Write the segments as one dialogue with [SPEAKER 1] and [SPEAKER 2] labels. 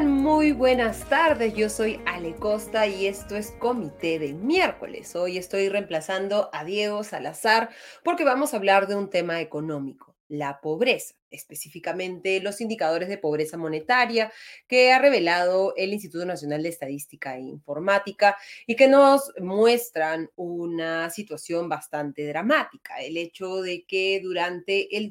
[SPEAKER 1] Muy buenas tardes. Yo soy Ale Costa y esto es Comité de miércoles. Hoy estoy reemplazando a Diego Salazar porque vamos a hablar de un tema económico, la pobreza específicamente los indicadores de pobreza monetaria que ha revelado el Instituto Nacional de Estadística e Informática y que nos muestran una situación bastante dramática. El hecho de que durante el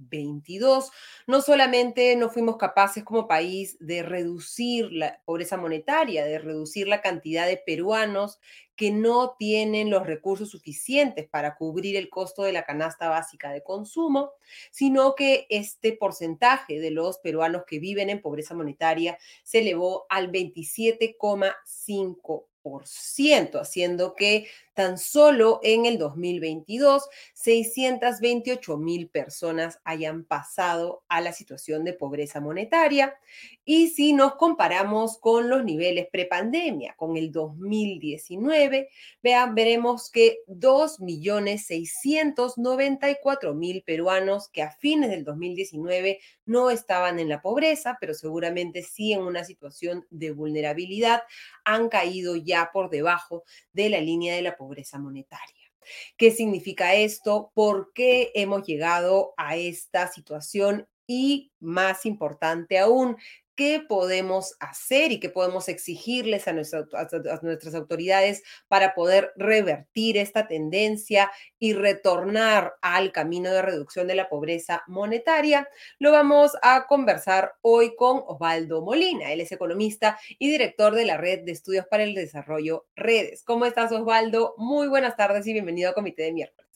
[SPEAKER 1] 2022 no solamente no fuimos capaces como país de reducir la pobreza monetaria, de reducir la cantidad de peruanos que no tienen los recursos suficientes para cubrir el costo de la canasta básica de consumo, sino que este porcentaje de los peruanos que viven en pobreza monetaria se elevó al 27,5% haciendo que tan solo en el 2022 628 mil personas hayan pasado a la situación de pobreza monetaria. Y si nos comparamos con los niveles prepandemia, con el 2019, vean, veremos que 2.694.000 peruanos que a fines del 2019 no estaban en la pobreza, pero seguramente sí en una situación de vulnerabilidad, han caído ya por debajo de la línea de la pobreza monetaria. ¿Qué significa esto? ¿Por qué hemos llegado a esta situación? Y más importante aún, qué podemos hacer y qué podemos exigirles a, nuestras autoridades para poder revertir esta tendencia y retornar al camino de reducción de la pobreza monetaria, lo vamos a conversar hoy con Osvaldo Molina. Él es economista y director de la Red de Estudios para el Desarrollo Redes. ¿Cómo estás, Osvaldo? Muy buenas tardes y bienvenido a Comité de Miércoles.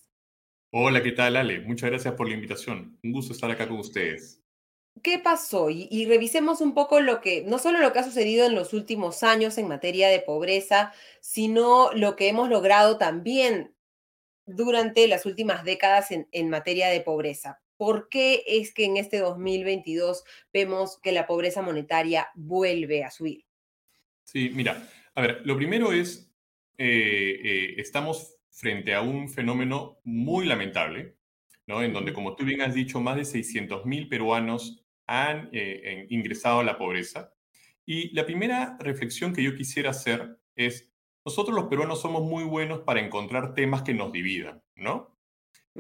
[SPEAKER 2] Hola, ¿qué tal, Ale? Muchas gracias por la invitación. Un gusto estar acá con ustedes.
[SPEAKER 1] ¿Qué pasó? Y, revisemos un poco lo que, no solo lo que ha sucedido en los últimos años en materia de pobreza, sino lo que hemos logrado también durante las últimas décadas en, en materia de pobreza. ¿Por qué es que en este 2022 vemos que la pobreza monetaria vuelve a subir?
[SPEAKER 2] Sí, mira, a ver, lo primero es, eh, eh, estamos frente a un fenómeno muy lamentable, ¿no? En donde, como tú bien has dicho, más de 600.000 peruanos han eh, ingresado a la pobreza. Y la primera reflexión que yo quisiera hacer es, nosotros los peruanos somos muy buenos para encontrar temas que nos dividan, ¿no?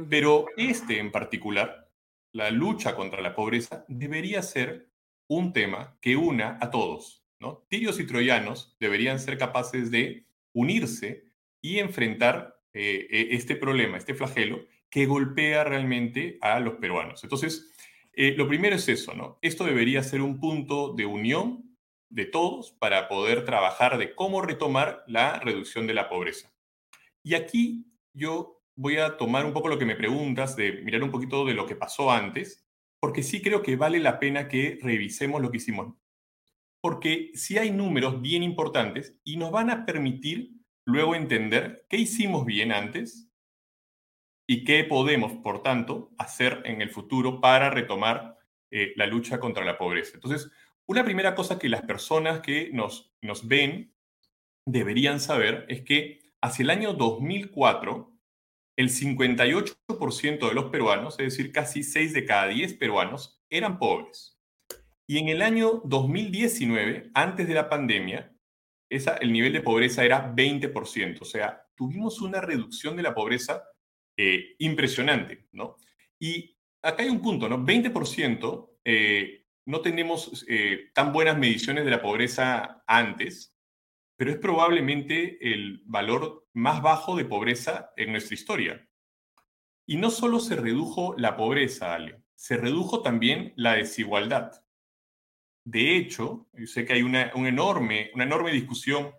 [SPEAKER 2] Pero este en particular, la lucha contra la pobreza, debería ser un tema que una a todos, ¿no? Tirios y troyanos deberían ser capaces de unirse y enfrentar eh, e, este problema, este flagelo que golpea realmente a los peruanos. Entonces, eh, lo primero es eso, ¿no? Esto debería ser un punto de unión de todos para poder trabajar de cómo retomar la reducción de la pobreza. Y aquí yo voy a tomar un poco lo que me preguntas, de mirar un poquito de lo que pasó antes, porque sí creo que vale la pena que revisemos lo que hicimos. Porque sí hay números bien importantes y nos van a permitir luego entender qué hicimos bien antes y qué podemos, por tanto, hacer en el futuro para retomar eh, la lucha contra la pobreza. Entonces, una primera cosa que las personas que nos, nos ven deberían saber es que hacia el año 2004, el 58% de los peruanos, es decir, casi 6 de cada 10 peruanos, eran pobres. Y en el año 2019, antes de la pandemia, esa, el nivel de pobreza era 20%. O sea, tuvimos una reducción de la pobreza eh, impresionante, ¿no? Y acá hay un punto, ¿no? 20% eh, no tenemos eh, tan buenas mediciones de la pobreza antes, pero es probablemente el valor más bajo de pobreza en nuestra historia. Y no solo se redujo la pobreza, Ale, se redujo también la desigualdad. De hecho, yo sé que hay una, enorme, una enorme discusión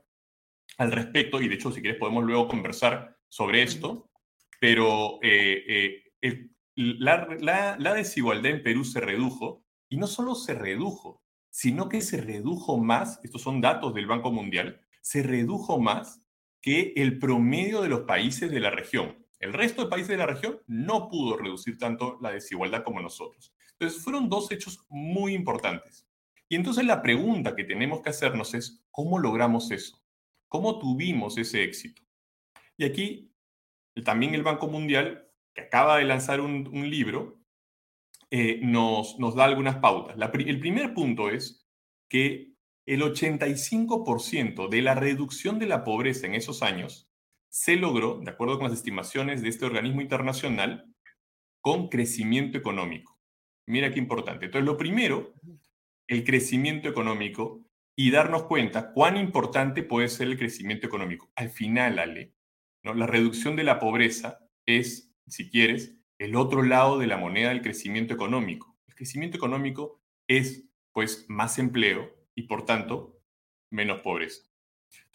[SPEAKER 2] al respecto, y de hecho, si quieres, podemos luego conversar sobre esto, pero eh, eh, la, desigualdad en Perú se redujo y no solo se redujo, sino que se redujo más, estos son datos del Banco Mundial, se redujo más que el promedio de los países de la región. El resto de países de la región no pudo reducir tanto la desigualdad como nosotros. Entonces, fueron dos hechos muy importantes. Y entonces la pregunta que tenemos que hacernos es, ¿cómo logramos eso? ¿Cómo tuvimos ese éxito? Y aquí también el Banco Mundial, que acaba de lanzar un, libro, eh, nos, nos da algunas pautas. el primer punto es, que el 85% de la reducción de la pobreza en esos años se logró, de acuerdo con las estimaciones de este organismo internacional, con crecimiento económico. Mira qué importante. Entonces, lo primero, el crecimiento económico y darnos cuenta cuán importante puede ser el crecimiento económico. Al final, Ale, la reducción de la pobreza es, si quieres, el otro lado de la moneda del crecimiento económico. El crecimiento económico es, pues, más empleo y, por tanto, menos pobreza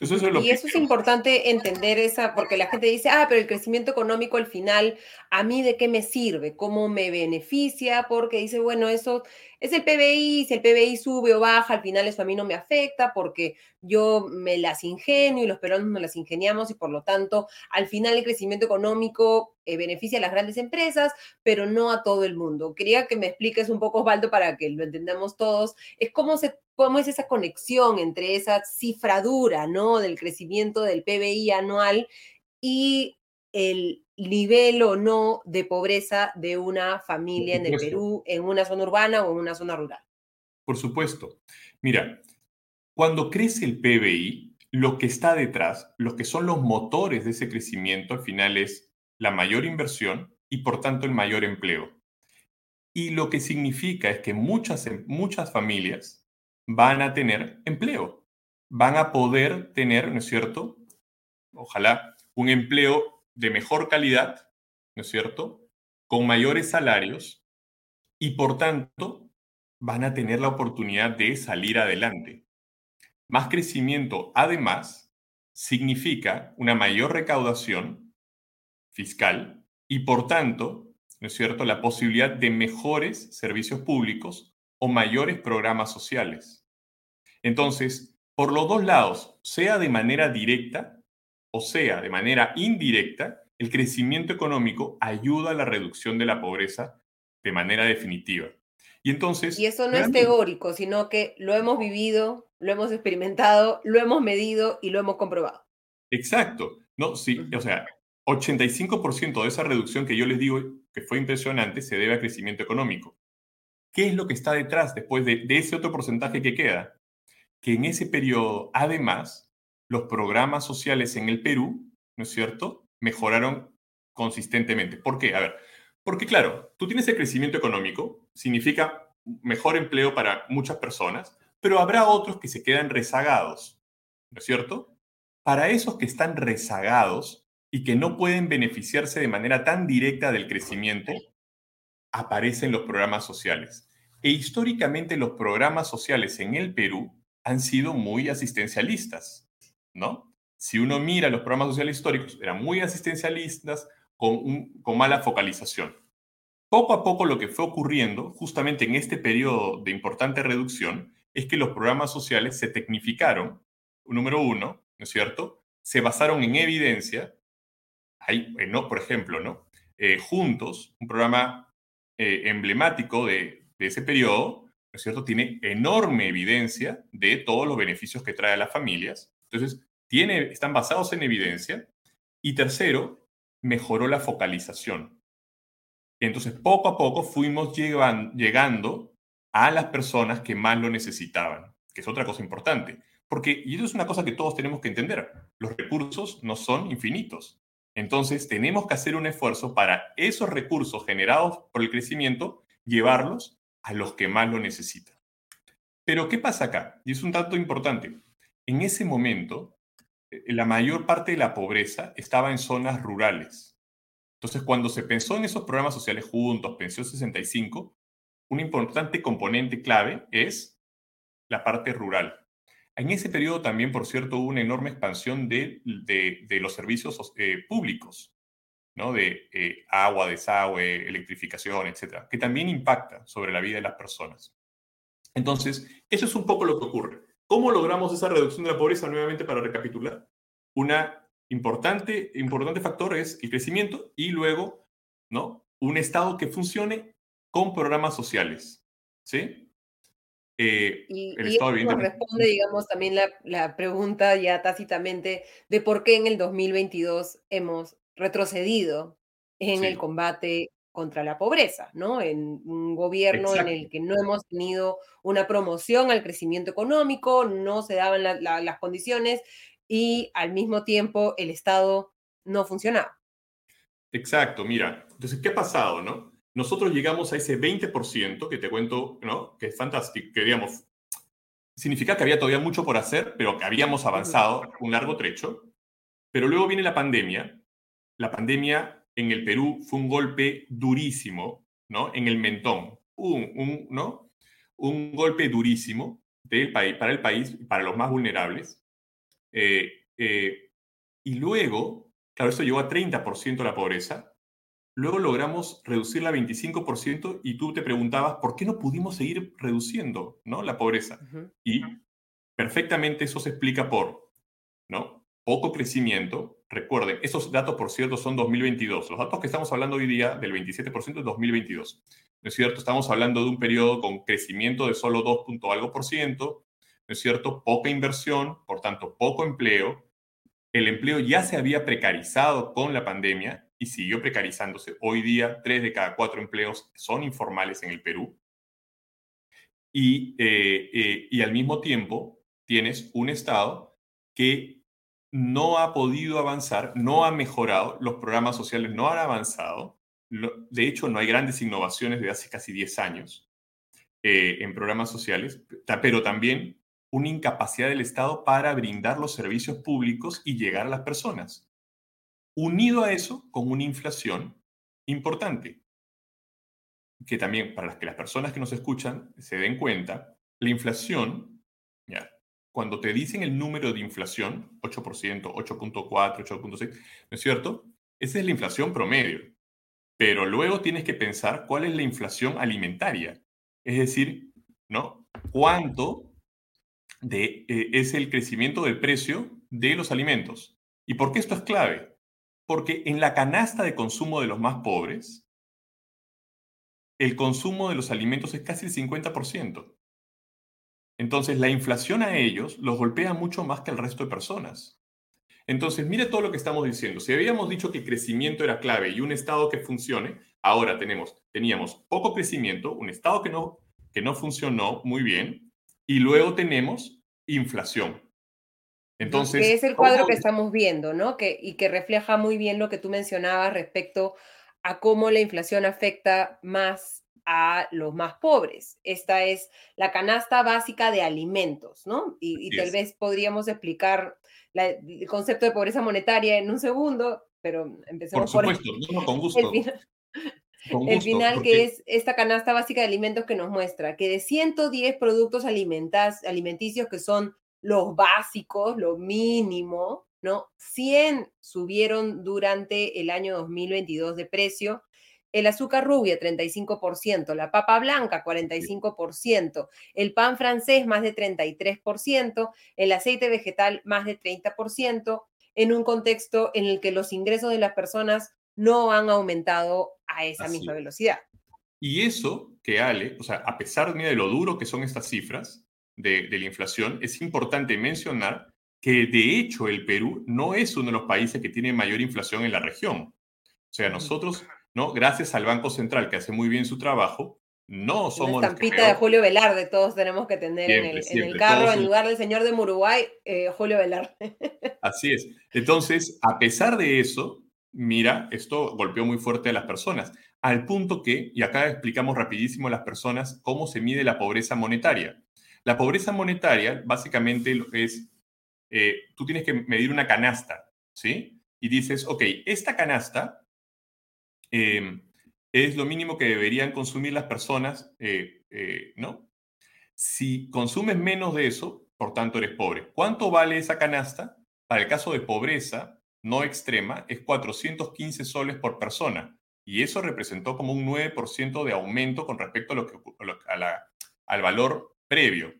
[SPEAKER 1] y eso es importante entender esa, porque la gente dice, ah, pero el crecimiento económico al final, ¿a mí de qué me sirve? ¿Cómo me beneficia? Porque dice, bueno, eso es el PBI, si el PBI sube o baja, al final eso a mí no me afecta porque yo me las ingenio y los peruanos nos las ingeniamos y por lo tanto, al final el crecimiento económico eh, beneficia a las grandes empresas, pero no a todo el mundo. Quería que me expliques un poco, Osvaldo, para que lo entendamos todos, es cómo se cómo es esa conexión entre esa cifradura, ¿no? Del crecimiento del PBI anual y el nivel o no de pobreza de una familia en el Perú, en una zona urbana o en una zona rural.
[SPEAKER 2] Por supuesto. Mira, cuando crece el PBI, lo que está detrás, lo que son los motores de ese crecimiento, al final es la mayor inversión y por tanto el mayor empleo. Y lo que significa es que muchas, muchas familias van a tener empleo, van a poder tener, ¿no es cierto? Ojalá un empleo de mejor calidad, ¿no es cierto? Con mayores salarios y por tanto van a tener la oportunidad de salir adelante. Más crecimiento, además, significa una mayor recaudación fiscal y por tanto, ¿no es cierto?, la posibilidad de mejores servicios públicos o mayores programas sociales. Entonces, por los dos lados, sea de manera directa o sea de manera indirecta, el crecimiento económico ayuda a la reducción de la pobreza de manera definitiva.
[SPEAKER 1] Y entonces... Y eso no es teórico, sino que lo hemos vivido, lo hemos experimentado, lo hemos medido y lo hemos comprobado.
[SPEAKER 2] Exacto. No, sí, o sea, 85% de esa reducción que yo les digo que fue impresionante se debe a crecimiento económico. ¿Qué es lo que está detrás después de ese otro porcentaje que queda? Que en ese periodo, además, los programas sociales en el Perú, ¿no es cierto?, mejoraron consistentemente. ¿Por qué? A ver, porque claro, tú tienes el crecimiento económico, significa mejor empleo para muchas personas, pero habrá otros que se quedan rezagados, ¿no es cierto? Para esos que están rezagados y que no pueden beneficiarse de manera tan directa del crecimiento, aparecen los programas sociales. E históricamente los programas sociales en el Perú han sido muy asistencialistas, ¿no? Si uno mira los programas sociales históricos, eran muy asistencialistas con, con mala focalización. Poco a poco lo que fue ocurriendo, justamente en este periodo de importante reducción, es que los programas sociales se tecnificaron, número uno, ¿no es cierto? Se basaron en evidencia. Hay, eh, no, por ejemplo, ¿no? Eh, juntos, un programa eh, emblemático de, de ese periodo, ¿no es cierto? Tiene enorme evidencia de todos los beneficios que trae a las familias. Entonces, tiene, están basados en evidencia. Y tercero, mejoró la focalización. Entonces, poco a poco fuimos llegando a las personas que más lo necesitaban, que es otra cosa importante. Porque, y eso es una cosa que todos tenemos que entender, los recursos no son infinitos. Entonces, tenemos que hacer un esfuerzo para esos recursos generados por el crecimiento, llevarlos a los que más lo necesitan. Pero, ¿qué pasa acá? Y es un dato importante. En ese momento, eh, la mayor parte de la pobreza estaba en zonas rurales. Entonces, cuando se pensó en esos programas sociales juntos, Pensión 65, un importante componente clave es la parte rural. En ese periodo también, por cierto, hubo una enorme expansión de, los servicios eh, públicos de eh, agua, desagüe, electrificación, etcétera, que también impacta sobre la vida de las personas. Entonces, eso es un poco lo que ocurre. ¿Cómo logramos esa reducción de la pobreza? Nuevamente, para recapitular, una importante, importante factor es el crecimiento y luego, ¿no? Un Estado que funcione con programas sociales, ¿sí?
[SPEAKER 1] Eh, y, el Estado, responde, digamos, también la, la, pregunta ya tácitamente de por qué en el 2022 hemos retrocedido en el combate contra la pobreza, ¿no? En un gobierno en el que no hemos tenido una promoción al crecimiento económico, no se daban las condiciones y al mismo tiempo el Estado no funcionaba.
[SPEAKER 2] Exacto, mira, entonces, ¿qué ha pasado, no? Nosotros llegamos a ese 20% que te cuento, ¿no? Que es fantástico, que digamos, significa que había todavía mucho por hacer, pero que habíamos avanzado un largo trecho. Pero luego viene la pandemia. La pandemia en el Perú fue un golpe durísimo, ¿no? En el mentón. Un, un ¿no? un golpe durísimo del país, para el país, para los más vulnerables. Eh, eh, y luego, claro, eso llegó a 30% la pobreza. Luego logramos reducirla a 25% y tú te preguntabas por qué no pudimos seguir reduciendo ¿no? la pobreza. Y perfectamente eso se explica por ¿no? poco crecimiento. Recuerden, esos datos, por cierto, son 2022. Los datos que estamos hablando hoy día del 27% es 2022. ¿No es cierto? Estamos hablando de un periodo con crecimiento de solo 2. algo por ciento. ¿No es cierto? Poca inversión, por tanto, poco empleo. El empleo ya se había precarizado con la pandemia y siguió precarizándose. Hoy día, 3 de cada 4 empleos son informales en el Perú. Y, eh, eh, y al mismo tiempo, tienes un Estado que no ha podido avanzar, no ha mejorado, los programas sociales no han avanzado. De hecho, no hay grandes innovaciones de hace casi 10 años eh, en programas sociales, pero también una incapacidad del Estado para brindar los servicios públicos y llegar a las personas. Unido a eso, con una inflación importante, que también para las las personas que nos escuchan se den cuenta, la inflación, ya, cuando te dicen el número de inflación, 8%, 8.4, 8.6, ¿no es cierto? Esa es la inflación promedio. Pero luego tienes que pensar cuál es la inflación alimentaria. Es decir, ¿no? ¿Cuánto de, eh, es el crecimiento del precio de los alimentos? ¿Y por qué esto es clave? Porque en la canasta de consumo de los más pobres, el consumo de los alimentos es casi el 50%. Entonces, la inflación a ellos los golpea mucho más que al resto de personas. Entonces, mire todo lo que estamos diciendo. Si habíamos dicho que el crecimiento era clave y un Estado que funcione, ahora tenemos, teníamos poco crecimiento, un Estado que no, que no funcionó muy bien, y luego tenemos inflación.
[SPEAKER 1] Entonces, que es el cuadro que estamos viendo, ¿no? Que, y que refleja muy bien lo que tú mencionabas respecto a cómo la inflación afecta más a los más pobres. Esta es la canasta básica de alimentos, ¿no? Y, tal vez podríamos explicar el concepto de pobreza monetaria en un segundo, pero empecemos
[SPEAKER 2] por supuesto, por con gusto.
[SPEAKER 1] El final, que es esta canasta básica de alimentos que nos muestra que de 110 productos alimenticios que son los básicos, lo mínimo, ¿no? 100 subieron durante el año 2022 de precio el azúcar rubia 35%, la papa blanca 45%, el pan francés más de 33%, el aceite vegetal más de 30%, en un contexto en el que los ingresos de las personas no han aumentado a esa misma velocidad.
[SPEAKER 2] Y eso que Ale, o sea, a pesar de lo duro que son estas cifras de, de la inflación, es importante mencionar que de hecho el Perú no es uno de los países que tiene mayor inflación en la región. O sea, nosotros ¿no? Gracias al Banco Central, que hace muy bien su trabajo, no somos...
[SPEAKER 1] Una estampita de Julio Velarde, todos tenemos que tener en, el, carro, en lugar del señor de Uruguay, eh, Julio Velarde.
[SPEAKER 2] Así es. Entonces, a pesar de eso, mira, esto golpeó muy fuerte a las personas, al punto que, y acá explicamos rapidísimo a las personas cómo se mide la pobreza monetaria. La pobreza monetaria básicamente es, eh, tú tienes que medir una canasta, ¿sí? Y dices, ok, esta canasta Em, es lo mínimo que deberían consumir las personas, eh, eh, ¿no? Si consumes menos de eso, por tanto eres pobre. ¿Cuánto vale esa canasta? Para el caso de pobreza no extrema, es 415 soles por persona. Y eso representó como un 9% de aumento con respecto a lo que, al valor previo.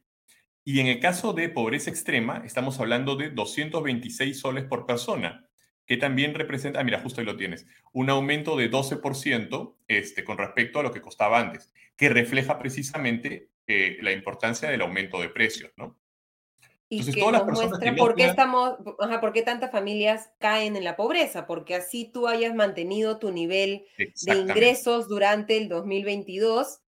[SPEAKER 2] Y en el caso de pobreza extrema, estamos hablando de 226 soles por persona que también representa, ah, mira, justo ahí lo tienes, un aumento de 12% este, con respecto a lo que costaba antes, que refleja precisamente eh, la importancia del aumento de precios, ¿no?
[SPEAKER 1] Y que muestra por qué estamos, ajá, por qué tantas familias caen en la pobreza, porque así tú hayas mantenido tu nivel de ingresos durante el 2022,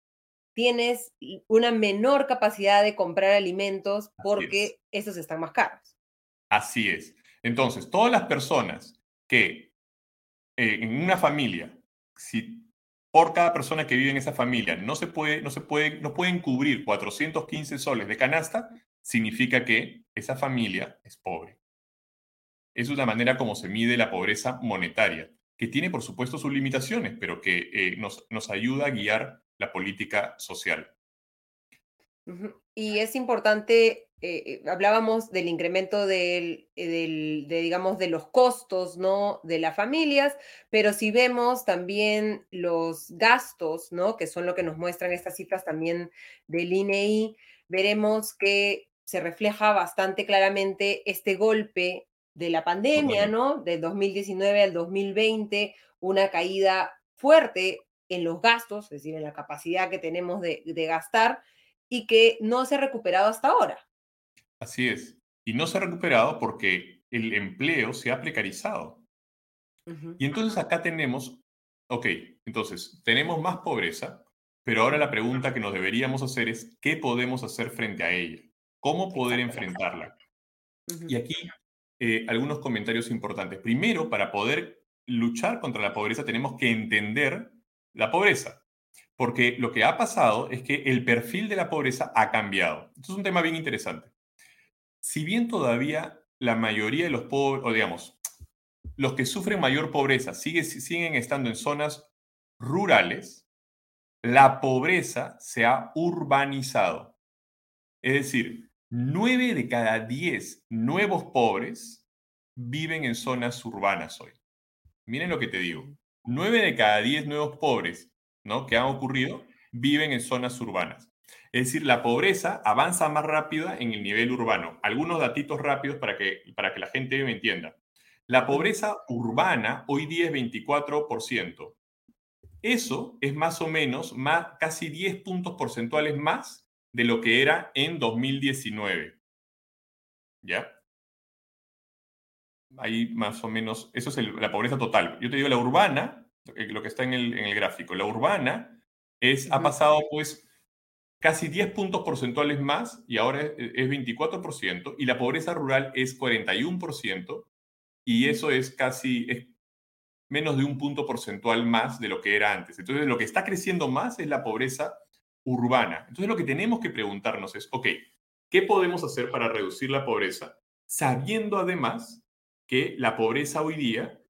[SPEAKER 1] tienes una menor capacidad de comprar alimentos porque esos están más caros.
[SPEAKER 2] Así es. Entonces, todas las personas que eh, en una familia, si por cada persona que vive en esa familia no se puede, no se no pueden cubrir 415 soles de canasta, significa que esa familia es pobre. Es una manera como se mide la pobreza monetaria, que tiene por supuesto sus limitaciones, pero que eh, nos, nos ayuda a guiar la política social.
[SPEAKER 1] Y es importante, eh, hablábamos del incremento del, de, digamos, de los costos, ¿no? De las familias, pero si vemos también los gastos, ¿no? Que son lo que nos muestran estas cifras también del INEI, e veremos que se refleja bastante claramente este golpe de la pandemia, ¿no? Del 2019 al 2020, una caída fuerte en los gastos, es decir, en la capacidad que tenemos de, gastar y que no se ha recuperado hasta ahora.
[SPEAKER 2] Así es. Y no se ha recuperado porque el empleo se ha precarizado. Y entonces acá tenemos, ok, entonces tenemos más pobreza, pero ahora la pregunta que nos deberíamos hacer es, ¿qué podemos hacer frente a ella? ¿Cómo poder enfrentarla? Y aquí eh, algunos comentarios importantes. Primero, para poder luchar contra la pobreza tenemos que entender la pobreza, porque lo que ha pasado es que el perfil de la pobreza ha cambiado. Esto es un tema bien interesante. Si bien todavía la mayoría de los pobres, o digamos, los que sufren mayor pobreza siguen estando en zonas rurales, la pobreza se ha urbanizado. Es decir, 9 de cada 10 nuevos pobres viven en zonas urbanas hoy. Miren lo que te digo. 9 de cada 10 nuevos pobres ¿no? que han ocurrido viven en zonas urbanas. Es decir, la pobreza avanza más rápida en el nivel urbano. Algunos datitos rápidos para que, para que la gente me entienda. La pobreza urbana hoy día es 24%. Eso es más o menos más, casi 10 puntos porcentuales más de lo que era en 2019. ¿Ya? Ahí más o menos, eso es la pobreza total. Yo te digo, la urbana, lo que está en el, gráfico, la urbana es, ha pasado pues casi 10 puntos porcentuales más y ahora es, es 24%, y la pobreza rural es 41%, y eso es casi es menos de un punto porcentual más de lo que era antes. Entonces, lo que está creciendo más es la pobreza urbana. Entonces lo que tenemos que preguntarnos es, ok, ¿qué podemos hacer para reducir la pobreza? Sabiendo además que la pobreza hoy día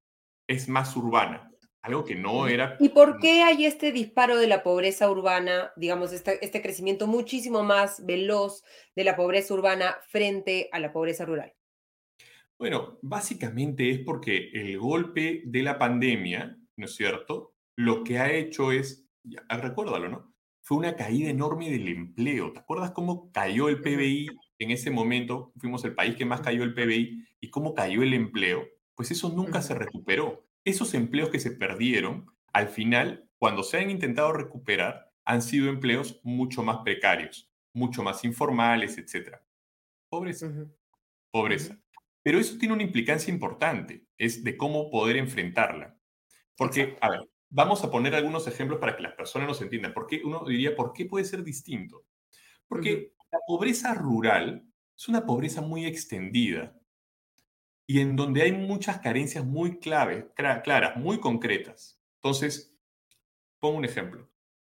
[SPEAKER 2] es más urbana, algo que no era...
[SPEAKER 1] ¿Y por qué hay este disparo de la pobreza urbana, digamos, este, este crecimiento muchísimo más veloz de la pobreza urbana frente a la pobreza rural?
[SPEAKER 2] Bueno, básicamente es porque el golpe de la pandemia, ¿no es cierto? Lo que ha hecho es, ya, recuérdalo, ¿no? fue una caída enorme del empleo. ¿Te acuerdas cómo cayó el PBI en ese momento? Fuimos el país que más cayó el PBI y cómo cayó el empleo. Pues eso nunca se recuperó. Esos empleos que se perdieron, al final, cuando se han intentado recuperar, han sido empleos mucho más precarios, mucho más informales, etc. Pobreza. Pobreza. Pero eso tiene una implicancia importante, es de cómo poder enfrentarla. Porque, a ver, Vamos a poner algunos ejemplos para que las personas nos entiendan. ¿Por qué uno diría, ¿por qué puede ser distinto? Porque la pobreza rural es una pobreza muy extendida y en donde hay muchas carencias muy claves, claras, muy concretas. Entonces, pongo un ejemplo.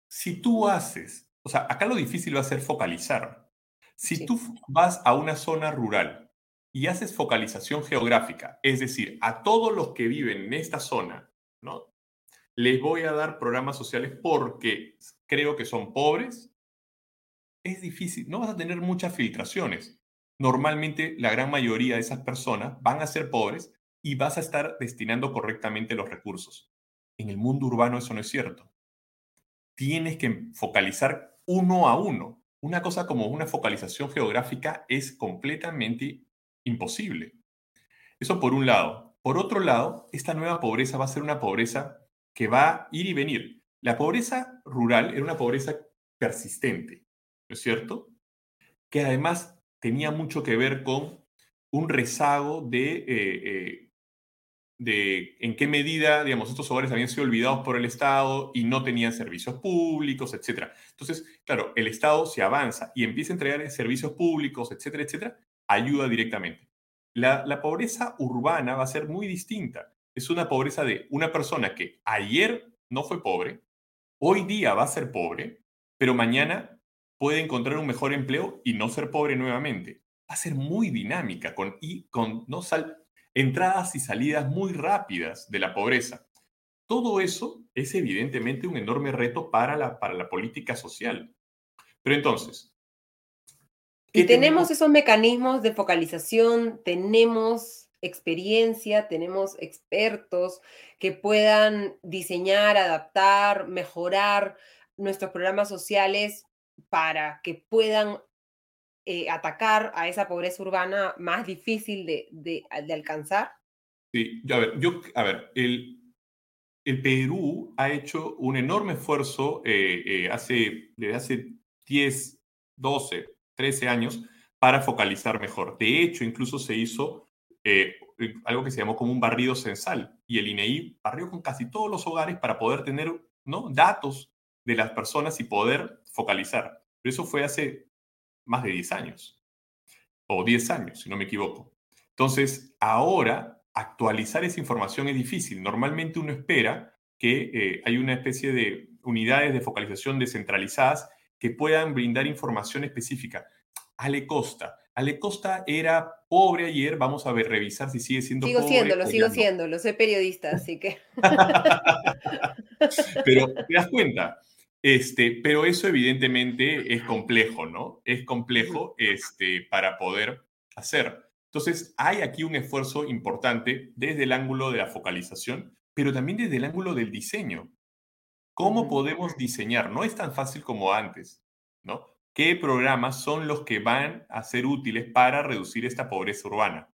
[SPEAKER 2] Si tú haces, o sea, acá lo difícil va a ser focalizar. Si tú vas a una zona rural y haces focalización geográfica, es decir, a todos los que viven en esta zona, ¿no? les voy a dar programas sociales porque creo que son pobres, es difícil, no vas a tener muchas filtraciones. Normalmente la gran mayoría de esas personas van a ser pobres y vas a estar destinando correctamente los recursos. En el mundo urbano eso no es cierto. Tienes que focalizar uno a uno. Una cosa como una focalización geográfica es completamente imposible. Eso por un lado. Por otro lado, esta nueva pobreza va a ser una pobreza que va a ir y venir. La pobreza rural era una pobreza persistente, ¿no es cierto? Que además tenía mucho que ver con un rezago de, eh, eh, de en qué medida, digamos, estos hogares habían sido olvidados por el Estado y no tenían servicios públicos, etcétera. Entonces, claro, el Estado se avanza y empieza a entregar servicios públicos, etcétera, etcétera, ayuda directamente. La, la pobreza urbana va a ser muy distinta. Es una pobreza de una persona que ayer no fue pobre, hoy día va a ser pobre, pero mañana puede encontrar un mejor empleo y no ser pobre nuevamente. Va a ser muy dinámica con, y con no sal, entradas y salidas muy rápidas de la pobreza. Todo eso es evidentemente un enorme reto para la, para la política social. Pero entonces...
[SPEAKER 1] Y tenemos esos mecanismos de focalización, tenemos experiencia, tenemos expertos que puedan diseñar, adaptar, mejorar nuestros programas sociales para que puedan eh, atacar a esa pobreza urbana más difícil de, de, alcanzar?
[SPEAKER 2] Sí, a ver, yo, a ver, el, el Perú ha hecho un enorme esfuerzo eh, eh, hace, desde hace 10, 12, 13 años para focalizar mejor. De hecho, incluso se hizo algo que se llamó como un barrido censal y el INEI barrió con casi todos los hogares para poder tener ¿no? datos de las personas y poder focalizar. Pero eso fue hace más de 10 años, o 10 años, si no me equivoco. Entonces, ahora actualizar esa información es difícil. Normalmente uno espera que eh, hay una especie de unidades de focalización descentralizadas que puedan brindar información específica. Ale Costa. Ale Costa era pobre ayer, vamos a ver, revisar si sigue siendo
[SPEAKER 1] sigo
[SPEAKER 2] pobre.
[SPEAKER 1] Sigo siendo, lo sigo siendo, lo soy periodista, así que...
[SPEAKER 2] Pero te das cuenta, este, pero eso evidentemente es complejo, ¿no? Es complejo este, para poder hacer. Entonces, hay aquí un esfuerzo importante desde el ángulo de la focalización, pero también desde el ángulo del diseño. ¿Cómo podemos diseñar? No es tan fácil como antes, ¿no? ¿Qué programas son los que van a ser útiles para reducir esta pobreza urbana?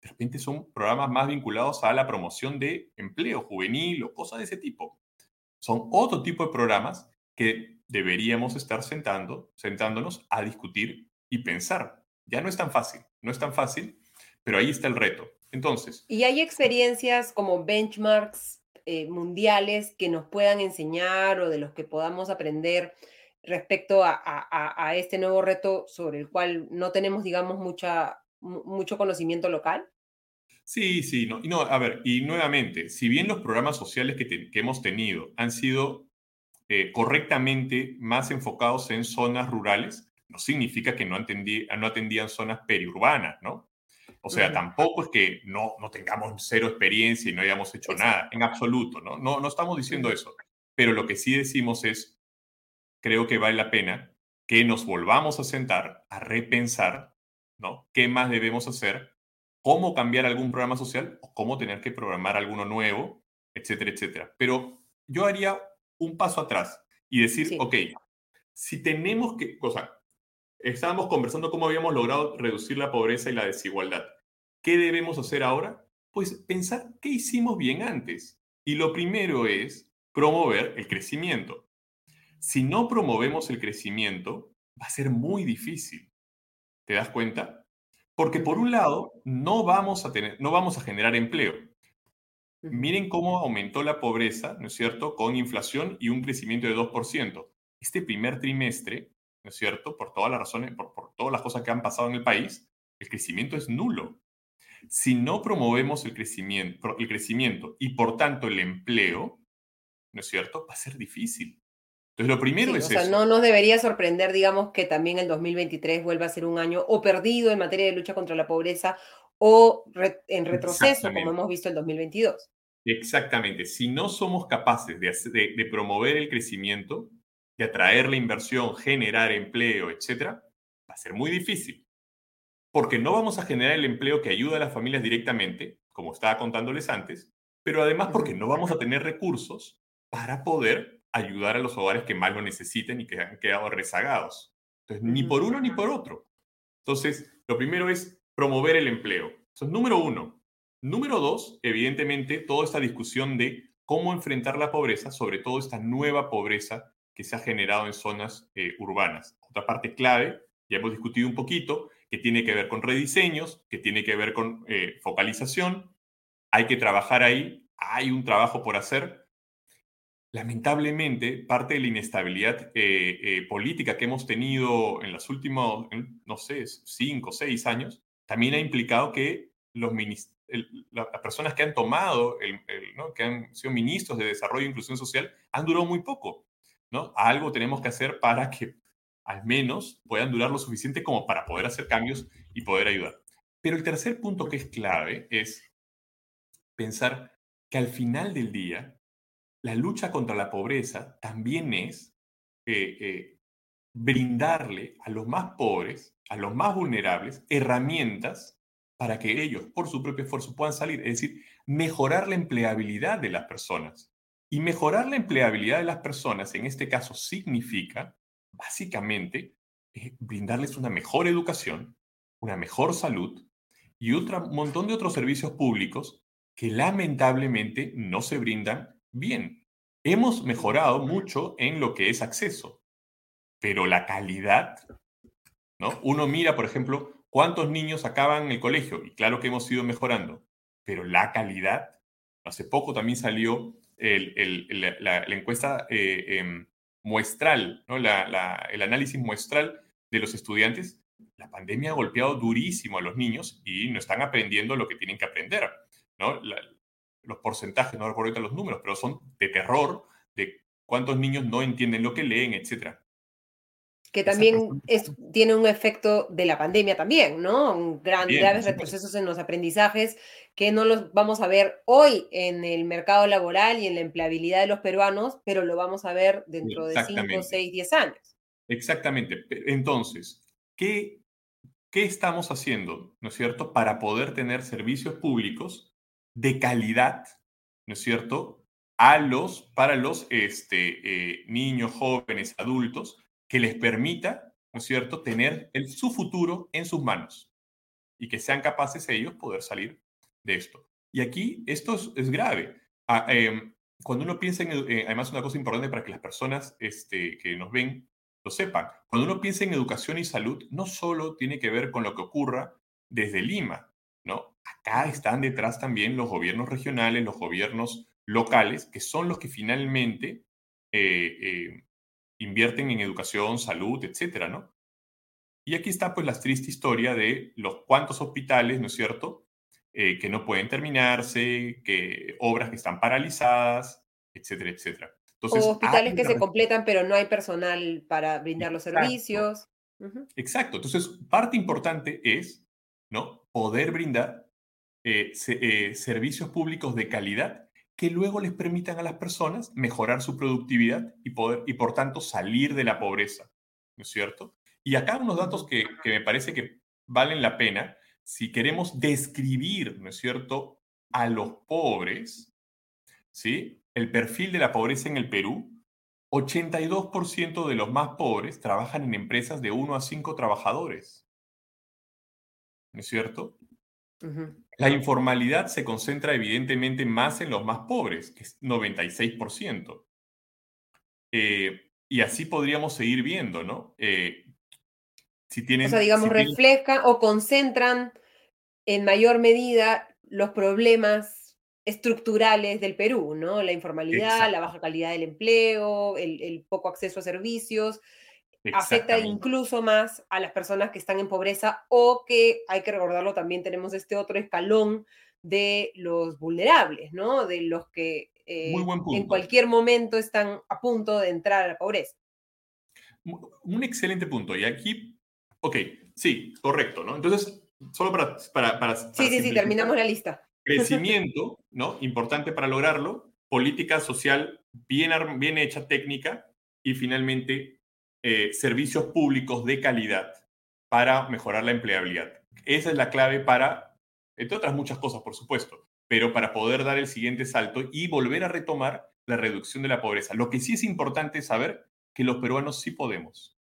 [SPEAKER 2] De repente son programas más vinculados a la promoción de empleo juvenil o cosas de ese tipo. Son otro tipo de programas que deberíamos estar sentando, sentándonos a discutir y pensar. Ya no es tan fácil, no es tan fácil, pero ahí está el reto. Entonces.
[SPEAKER 1] ¿Y hay experiencias como benchmarks eh, mundiales que nos puedan enseñar o de los que podamos aprender respecto a, a, este nuevo reto sobre el cual no tenemos, digamos, mucha, mucho conocimiento local?
[SPEAKER 2] Sí, sí, no, y no, a ver, y nuevamente, si bien los programas sociales que, que hemos tenido han sido eh, correctamente más enfocados en zonas rurales, no significa que no, no atendían zonas periurbanas, ¿no? O sea, tampoco es que no, no tengamos cero experiencia y no hayamos hecho nada, en absoluto, ¿no? ¿no? No estamos diciendo eso. Pero lo que sí decimos es, creo que vale la pena que nos volvamos a sentar, a repensar, ¿no? ¿Qué más debemos hacer? ¿Cómo cambiar algún programa social? ¿O cómo tener que programar alguno nuevo? Etcétera, etcétera. Pero yo haría un paso atrás y decir, ok, si tenemos que, o sea, estábamos conversando cómo habíamos logrado reducir la pobreza y la desigualdad. ¿Qué debemos hacer ahora? Pues pensar qué hicimos bien antes. Y lo primero es promover el crecimiento. Si no promovemos el crecimiento, va a ser muy difícil. ¿Te das cuenta? Porque por un lado, no vamos a, tener, no vamos a generar empleo. Miren cómo aumentó la pobreza, ¿no es cierto?, con inflación y un crecimiento de 2%. Este primer trimestre, ¿no es cierto?, por todas las razones, por, todas las cosas que han pasado en el país, el crecimiento es nulo. Si no promovemos el crecimiento, el crecimiento y por tanto el empleo, ¿no es cierto?, va a ser difícil. Entonces, lo primero es
[SPEAKER 1] o sea, no nos debería sorprender, digamos, que también el 2023 vuelva a ser un año o perdido en materia de lucha contra la pobreza o en retroceso, como hemos visto en 2022.
[SPEAKER 2] Exactamente. Si no somos capaces de, de, promover el crecimiento, de atraer la inversión, generar empleo, etc., va a ser muy difícil. Porque no vamos a generar el empleo que ayuda a las familias directamente, como estaba contándoles antes, pero además porque no vamos a tener recursos para poder ayudar a los hogares que más lo necesiten y que han quedado rezagados. Entonces, ni por uno ni por otro. Entonces, lo primero es promover el empleo. Eso es número uno. Número dos, evidentemente, toda esta discusión de cómo enfrentar la pobreza, sobre todo esta nueva pobreza que se ha generado en zonas eh, urbanas. Otra parte clave, ya hemos discutido un poquito, que tiene que ver con rediseños, que tiene que ver con eh, focalización. Hay que trabajar ahí, hay un trabajo por hacer. Lamentablemente, parte de la inestabilidad eh, política que hemos tenido en los últimos, no sé, cinco o seis años, también ha implicado que los las personas que han tomado, el, que han sido ministros de Desarrollo e Inclusión Social, han durado muy poco. ¿no? Algo tenemos que hacer para que al menos puedan durar lo suficiente como para poder hacer cambios y poder ayudar. Pero el tercer punto que es clave es pensar que al final del día, la lucha contra la pobreza también es eh, eh, brindarle a los más pobres, a los más vulnerables, herramientas para que ellos, por su propio esfuerzo, puedan salir. Es decir, mejorar la empleabilidad de las personas. Y mejorar la empleabilidad de las personas, en este caso, significa básicamente eh, brindarles una mejor educación, una mejor salud y un montón de otros servicios públicos que lamentablemente no se brindan bien. Hemos mejorado mucho en lo que es acceso, pero la calidad, ¿no? Uno mira, por ejemplo, cuántos niños acaban el colegio y claro que hemos ido mejorando, pero la calidad, hace poco también salió la, encuesta eh, em, muestral, ¿no? el análisis muestral de los estudiantes, la pandemia ha golpeado durísimo a los niños y no están aprendiendo lo que tienen que aprender. ¿no? los porcentajes, no recuerdo los números, pero son de terror de cuántos niños no entienden lo que leen, etc.
[SPEAKER 1] Que también es, tiene un efecto de la pandemia también, ¿no? Un gran, graves retrocesos en los aprendizajes que no los vamos a ver hoy en el mercado laboral y en la empleabilidad de los peruanos, pero lo vamos a ver dentro de 5, 6, 10 años.
[SPEAKER 2] Exactamente. Entonces, ¿qué, ¿qué estamos haciendo, no es cierto, para poder tener servicios públicos de calidad, no es cierto, a los, para los este, eh, niños, jóvenes, adultos, que les permita, ¿no cierto?, tener su futuro en sus manos y que sean capaces ellos poder salir de esto. Y aquí esto es, grave. Ah, em, cuando uno piensa en, eh, además una cosa importante para que las personas este, que nos ven lo sepan, cuando uno piensa en educación y salud, no solo tiene que ver con lo que ocurra desde Lima, ¿no? Acá están detrás también los gobiernos regionales, los gobiernos locales, que son los que finalmente eh, eh, invierten en educación, salud, etcétera, ¿no? Y aquí está pues la triste historia de los cuantos hospitales, ¿no es cierto?, eh, que no pueden terminarse, que obras que están paralizadas, etcétera, etcétera.
[SPEAKER 1] Entonces, o hospitales que se completan, pero no hay personal para brindar los servicios.
[SPEAKER 2] Exacto. Entonces, parte importante es ¿no? poder brindar eh, eh, servicios públicos de calidad que luego les permitan a las personas mejorar su productividad y, poder, y por tanto salir de la pobreza. ¿No es cierto? Y acá unos datos que, me parece que valen la pena si queremos describir, ¿no es cierto?, a los pobres, ¿sí? El perfil de la pobreza en el Perú, 82% de los más pobres trabajan en empresas de 1 a 5 trabajadores. ¿No es cierto? La informalidad se concentra evidentemente más en los más pobres, que es 96%. Eh, y así podríamos seguir viendo, ¿no? Eh,
[SPEAKER 1] o sea, digamos, refleja o concentran en mayor medida los problemas estructurales del Perú, ¿no? La informalidad, la baja calidad del empleo, el, poco acceso a servicios, afecta incluso más a las personas que están en pobreza o que, hay que recordarlo, también tenemos este otro escalón de los vulnerables, ¿no? De los que eh, en cualquier momento están a punto de entrar a la pobreza.
[SPEAKER 2] Un excelente punto. Y aquí Ok, sí, correcto, ¿no? Entonces, solo para... para, para,
[SPEAKER 1] sí, sí, sí, terminamos la lista.
[SPEAKER 2] Crecimiento, ¿no? Importante para lograrlo, política social bien, bien hecha, técnica, y finalmente eh, servicios públicos de calidad para mejorar la empleabilidad. Esa es la clave para, entre otras muchas cosas, por supuesto, pero para poder dar el siguiente salto y volver a retomar la reducción de la pobreza. Lo que sí es importante es saber que los peruanos sí podemos.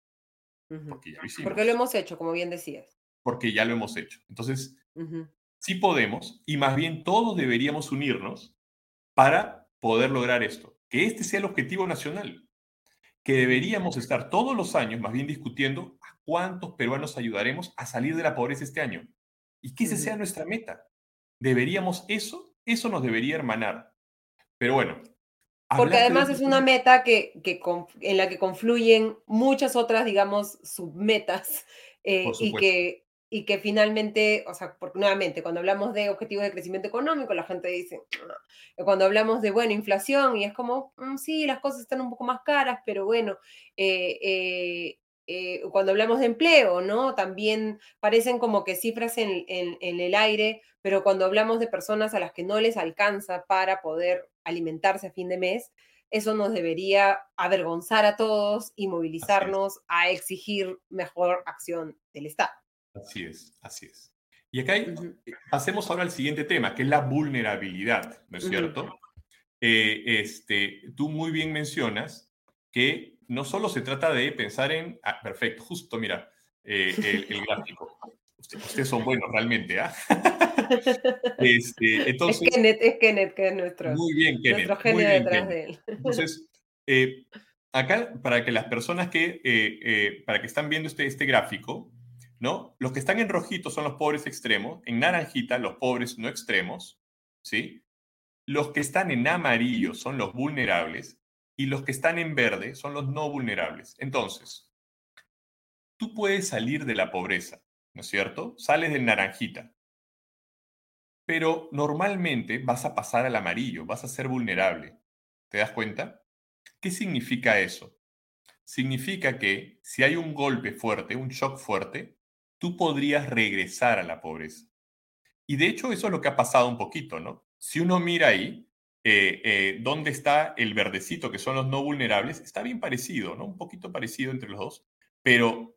[SPEAKER 1] Porque ya lo hicimos. Porque lo hemos hecho, como bien decías.
[SPEAKER 2] Porque ya lo hemos hecho. Entonces, sí podemos y más bien todos deberíamos unirnos para poder lograr esto. Que este sea el objetivo nacional. Que deberíamos estar todos los años más bien discutiendo a cuántos peruanos ayudaremos a salir de la pobreza este año y que esa sea nuestra meta. Deberíamos eso, eso nos debería hermanar. Pero bueno.
[SPEAKER 1] Porque además es una meta que, que, en la que confluyen muchas otras, digamos, submetas eh, y que y que finalmente, o sea, porque nuevamente, cuando hablamos de objetivos de crecimiento económico, la gente dice, cuando hablamos de, bueno, inflación, y es como, mm, sí, las cosas están un poco más caras, pero bueno, eh, eh, eh, cuando hablamos de empleo, ¿no? También parecen como que cifras en, en, en, el aire, pero cuando hablamos de personas a las que no les alcanza para poder alimentarse a fin de mes, eso nos debería avergonzar a todos y movilizarnos a exigir mejor acción del Estado.
[SPEAKER 2] Así es, así es. Y acá hay, pasemos ahora al siguiente tema, que es la vulnerabilidad, ¿no es cierto? Eh, este, tú muy bien mencionas que no solo se trata de pensar en, ah, perfecto, justo, mira, eh, el, gráfico. Ustedes, son buenos realmente, ¿ah?
[SPEAKER 1] este, entonces, es Kenneth, es Kenneth, que es nuestro,
[SPEAKER 2] muy bien, Kenneth,
[SPEAKER 1] nuestro genio detrás
[SPEAKER 2] de él. Entonces, eh, acá, para que las personas que, para que están viendo este, este gráfico, ¿no? Los que están en rojito son los pobres extremos, en naranjita los pobres no extremos, ¿sí? Los que están en amarillo son los vulnerables y los que están en verde son los no vulnerables. Entonces, tú puedes salir de la pobreza, ¿no es cierto? Sales del naranjita. Pero normalmente vas a pasar al amarillo, vas a ser vulnerable. ¿Te das cuenta? ¿Qué significa eso? Significa que si hay un golpe fuerte, un shock fuerte, tú podrías regresar a la pobreza. Y de hecho eso es lo que ha pasado un poquito, ¿no? Si uno mira ahí, eh, eh, dónde está el verdecito, que son los no vulnerables, está bien parecido, ¿no? Un poquito parecido entre los dos, pero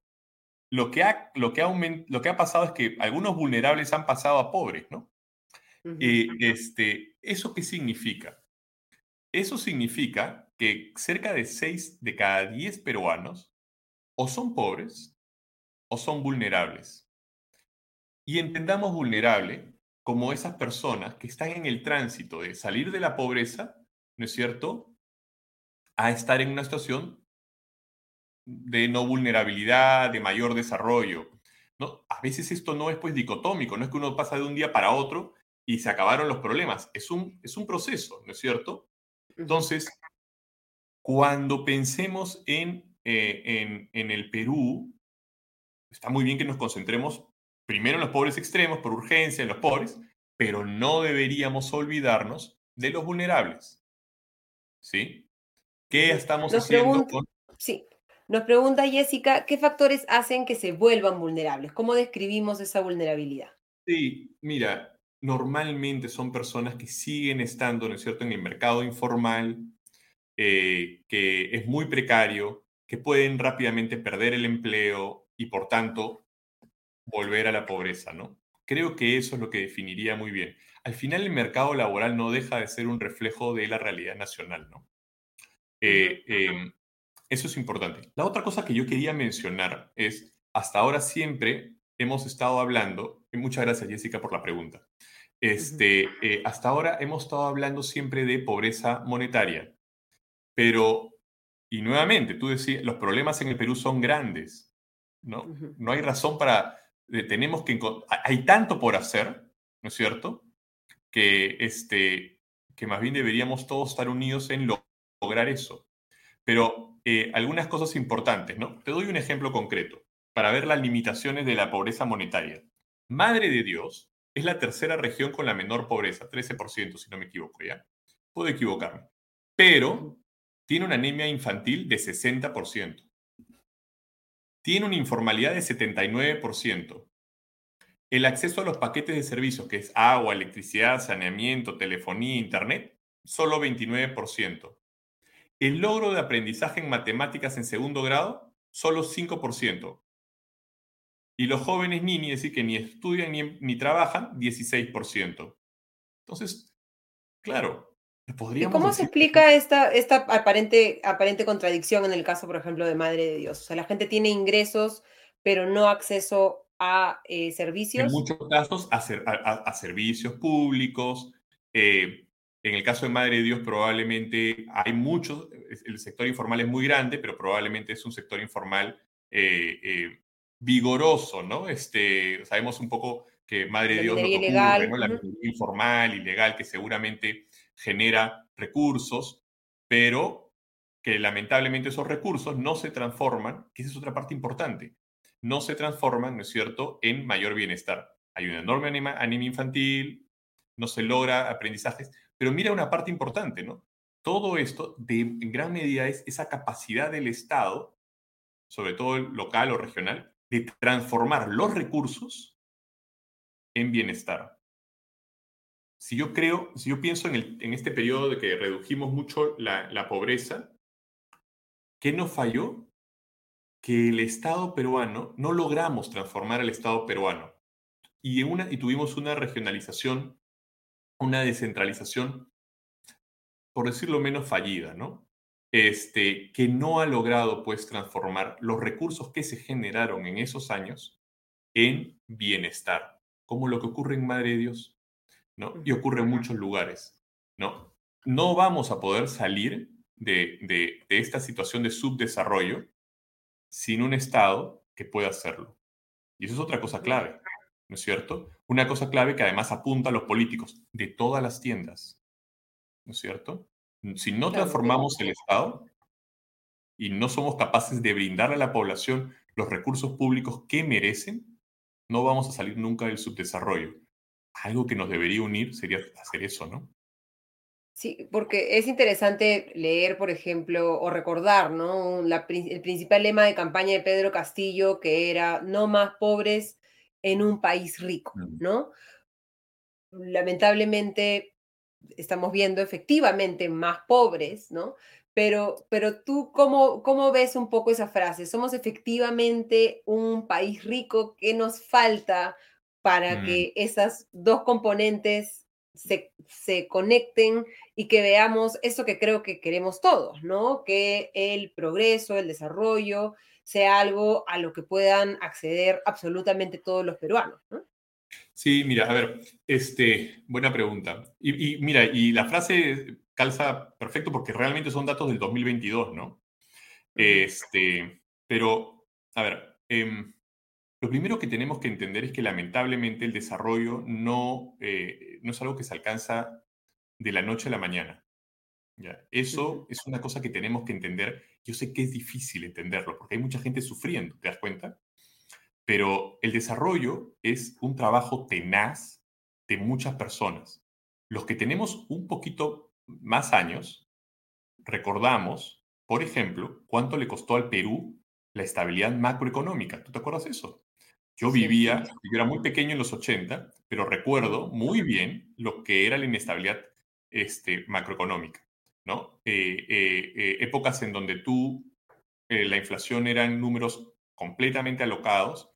[SPEAKER 2] lo que ha, lo que ha, lo que ha pasado es que algunos vulnerables han pasado a pobres, ¿no? Eh, este, ¿Eso qué significa? Eso significa que cerca de 6 de cada 10 peruanos o son pobres son vulnerables. Y entendamos vulnerable como esas personas que están en el tránsito de salir de la pobreza, ¿no es cierto?, a estar en una situación de no vulnerabilidad, de mayor desarrollo. ¿no? A veces esto no es pues dicotómico, no es que uno pasa de un día para otro y se acabaron los problemas, es un, es un proceso, ¿no es cierto? Entonces, cuando pensemos en, eh, en, en el Perú, está muy bien que nos concentremos primero en los pobres extremos, por urgencia, en los pobres, pero no deberíamos olvidarnos de los vulnerables. ¿Sí? ¿Qué estamos haciendo con...
[SPEAKER 1] Sí. Nos pregunta Jessica, ¿qué factores hacen que se vuelvan vulnerables? ¿Cómo describimos esa vulnerabilidad?
[SPEAKER 2] Sí, mira, normalmente son personas que siguen estando, ¿no es cierto?, en el mercado informal, eh, que es muy precario, que pueden rápidamente perder el empleo y por tanto volver a la pobreza, ¿no? Creo que eso es lo que definiría muy bien. Al final el mercado laboral no deja de ser un reflejo de la realidad nacional, ¿no? Eh, em, eso es importante. La otra cosa que yo quería mencionar es, hasta ahora siempre hemos estado hablando, y muchas gracias Jessica por la pregunta, este, eh, hasta ahora hemos estado hablando siempre de pobreza monetaria, pero, y nuevamente, tú decías, los problemas en el Perú son grandes, ¿no? No hay razón para, eh, tenemos que, hay tanto por hacer, ¿no es cierto? Que, este, que más bien deberíamos todos estar unidos en lograr eso. Pero eh, algunas cosas importantes, ¿no? Te doy un ejemplo concreto para ver las limitaciones de la pobreza monetaria. Madre de Dios es la tercera región con la menor pobreza, 13% si no me equivoco, ¿ya? Puedo equivocarme. Pero tiene una anemia infantil de 60% tiene una informalidad de 79%. El acceso a los paquetes de servicios, que es agua, electricidad, saneamiento, telefonía, internet, solo 29%. El logro de aprendizaje en matemáticas en segundo grado, solo 5%. Y los jóvenes ni, decir que ni estudian ni, ni trabajan, 16%. Entonces, claro,
[SPEAKER 1] ¿Y cómo se explica esta, esta aparente, aparente contradicción en el caso, por ejemplo, de Madre de Dios? O sea, la gente tiene ingresos, pero no acceso a eh, servicios.
[SPEAKER 2] En muchos casos, a, servicios públicos. Eh, En el caso de Madre de Dios, probablemente hay muchos, el sector informal es muy grande, pero probablemente es un sector informal eh, vigoroso, ¿no? Este, sabemos un poco que Madre de Dios lo que ocurre, ¿no? La minería informal, ilegal, que seguramente genera recursos, pero que lamentablemente esos recursos no se transforman, que esa es otra parte importante, no se transforman, ¿no es cierto?, en mayor bienestar. Hay una enorme anemia infantil, no se logra aprendizajes, pero mira una parte importante, ¿no? Todo esto, de, en gran medida, es esa capacidad del Estado, sobre todo el local o regional, de transformar los recursos en bienestar. Si yo creo, si yo pienso en, el, en este periodo de que redujimos mucho la, la pobreza, ¿qué nos falló? Que el Estado peruano, no logramos transformar el Estado peruano. Y, una, y tuvimos una regionalización una descentralización, por decirlo menos, fallida, ¿no? Este, que no ha logrado, pues, transformar los recursos que se generaron en esos años en bienestar, como lo que ocurre en Madre de Dios, ¿no? Y ocurre en muchos lugares, ¿no? No vamos a poder salir de, de, de esta situación de subdesarrollo sin un Estado que pueda hacerlo. Y eso es otra cosa clave. ¿no es cierto? Una cosa clave que además apunta a los políticos de todas las tiendas, ¿no es cierto? Si no transformamos el Estado y no somos capaces de brindarle a la población los recursos públicos que merecen, no vamos a salir nunca del subdesarrollo. Algo que nos debería unir sería hacer eso, ¿no?
[SPEAKER 1] Sí, porque es interesante leer, por ejemplo, o recordar, ¿no? el principal lema de campaña de Pedro Castillo, que era no más pobres en un país rico. ¿no? Lamentablemente estamos viendo efectivamente más pobres, ¿no? Pero, pero tú, ¿cómo, ¿cómo ves un poco esa frase? ¿Somos efectivamente un país rico? ¿Qué nos falta para mm. que esas dos componentes se, se, conecten y que veamos eso que creo que queremos todos, ¿no? Que el progreso, el desarrollo sea algo a lo que puedan acceder absolutamente todos los peruanos. ¿no?
[SPEAKER 2] Sí, mira, a ver, este, buena pregunta. Y, mira, y la frase calza perfecto porque realmente son datos del 2022, ¿no? Este, pero, a ver, em, lo primero que tenemos que entender es que lamentablemente el desarrollo no, eh, no es algo que se alcanza de la noche a la mañana. ¿ya? Eso es una cosa que tenemos que entender yo sé que es difícil entenderlo porque hay mucha gente sufriendo, ¿te das cuenta? Pero el desarrollo es un trabajo tenaz de muchas personas. Los que tenemos un poquito más años, recordamos, por ejemplo, cuánto le costó al Perú la estabilidad macroeconómica. ¿Tú te acuerdas de eso? Yo vivía, yo era muy pequeño en los 80, pero recuerdo muy bien lo que era la inestabilidad este, macroeconómica. ¿no? Eh, eh, eh, épocas en donde tú, la inflación eran números completamente alocados.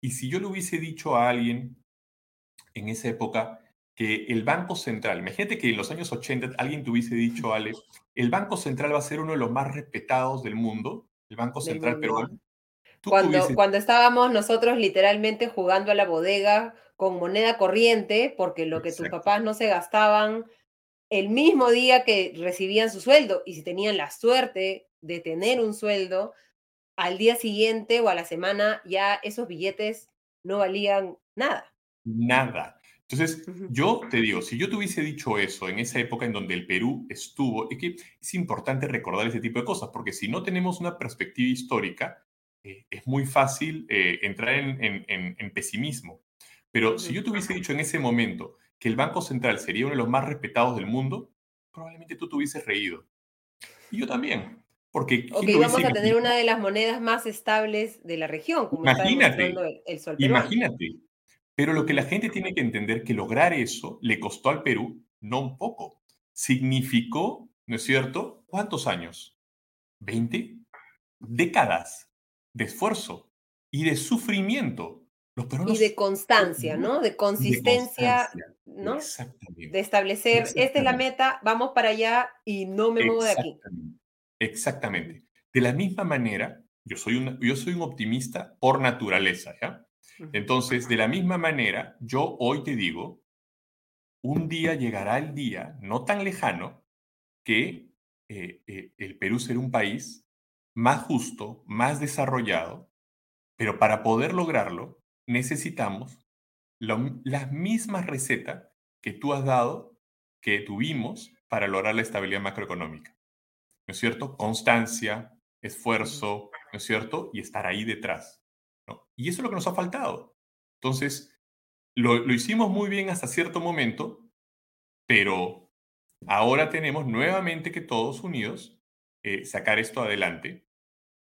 [SPEAKER 2] Y si yo le hubiese dicho a alguien en esa época que el Banco Central, imagínate que en los años 80 alguien te hubiese dicho, Ale, el Banco Central va a ser uno de los más respetados del mundo, el Banco Central peruano.
[SPEAKER 1] Cuando, cuando estábamos nosotros literalmente jugando a la bodega con moneda corriente, porque lo que tus papás no se gastaban el mismo día que recibían su sueldo y si tenían la suerte de tener un sueldo, al día siguiente o a la semana ya esos billetes no valían nada.
[SPEAKER 2] Nada. Entonces, yo te digo, si yo te hubiese dicho eso en esa época en donde el Perú estuvo, es que es importante recordar ese tipo de cosas, porque si no tenemos una perspectiva histórica, eh, es muy fácil eh, entrar en, pesimismo. Pero si yo te hubiese dicho en ese momento, que el Banco Central sería uno de los más respetados del mundo, probablemente tú te hubieses reído. Y yo también. Porque
[SPEAKER 1] o que íbamos a tener una de las monedas más estables de la región, como
[SPEAKER 2] imagínate, el, sol Imagínate. Pero lo que la gente tiene que entender que lograr eso le costó al Perú no un poco. Significó, ¿no es cierto? ¿Cuántos años? ¿20? Décadas de esfuerzo y de sufrimiento
[SPEAKER 1] y de constancia, ¿no? De consistencia, ¿no? De establecer, esta es la meta, vamos para allá y no me muevo de aquí.
[SPEAKER 2] Exactamente. De la misma manera, yo soy, un, yo soy un optimista por naturaleza, ¿ya? Entonces, de la misma manera, yo hoy te digo, un día llegará el día, no tan lejano, que eh, eh, el Perú será un país más justo, más desarrollado, pero para poder lograrlo necesitamos las mismas recetas que tú has dado, que tuvimos para lograr la estabilidad macroeconómica. ¿No es cierto? Constancia, esfuerzo, ¿no es cierto? Y estar ahí detrás. Y eso es lo que nos ha faltado. Entonces, lo, lo hicimos muy bien hasta cierto momento, pero ahora tenemos nuevamente que todos unidos eh, sacar esto adelante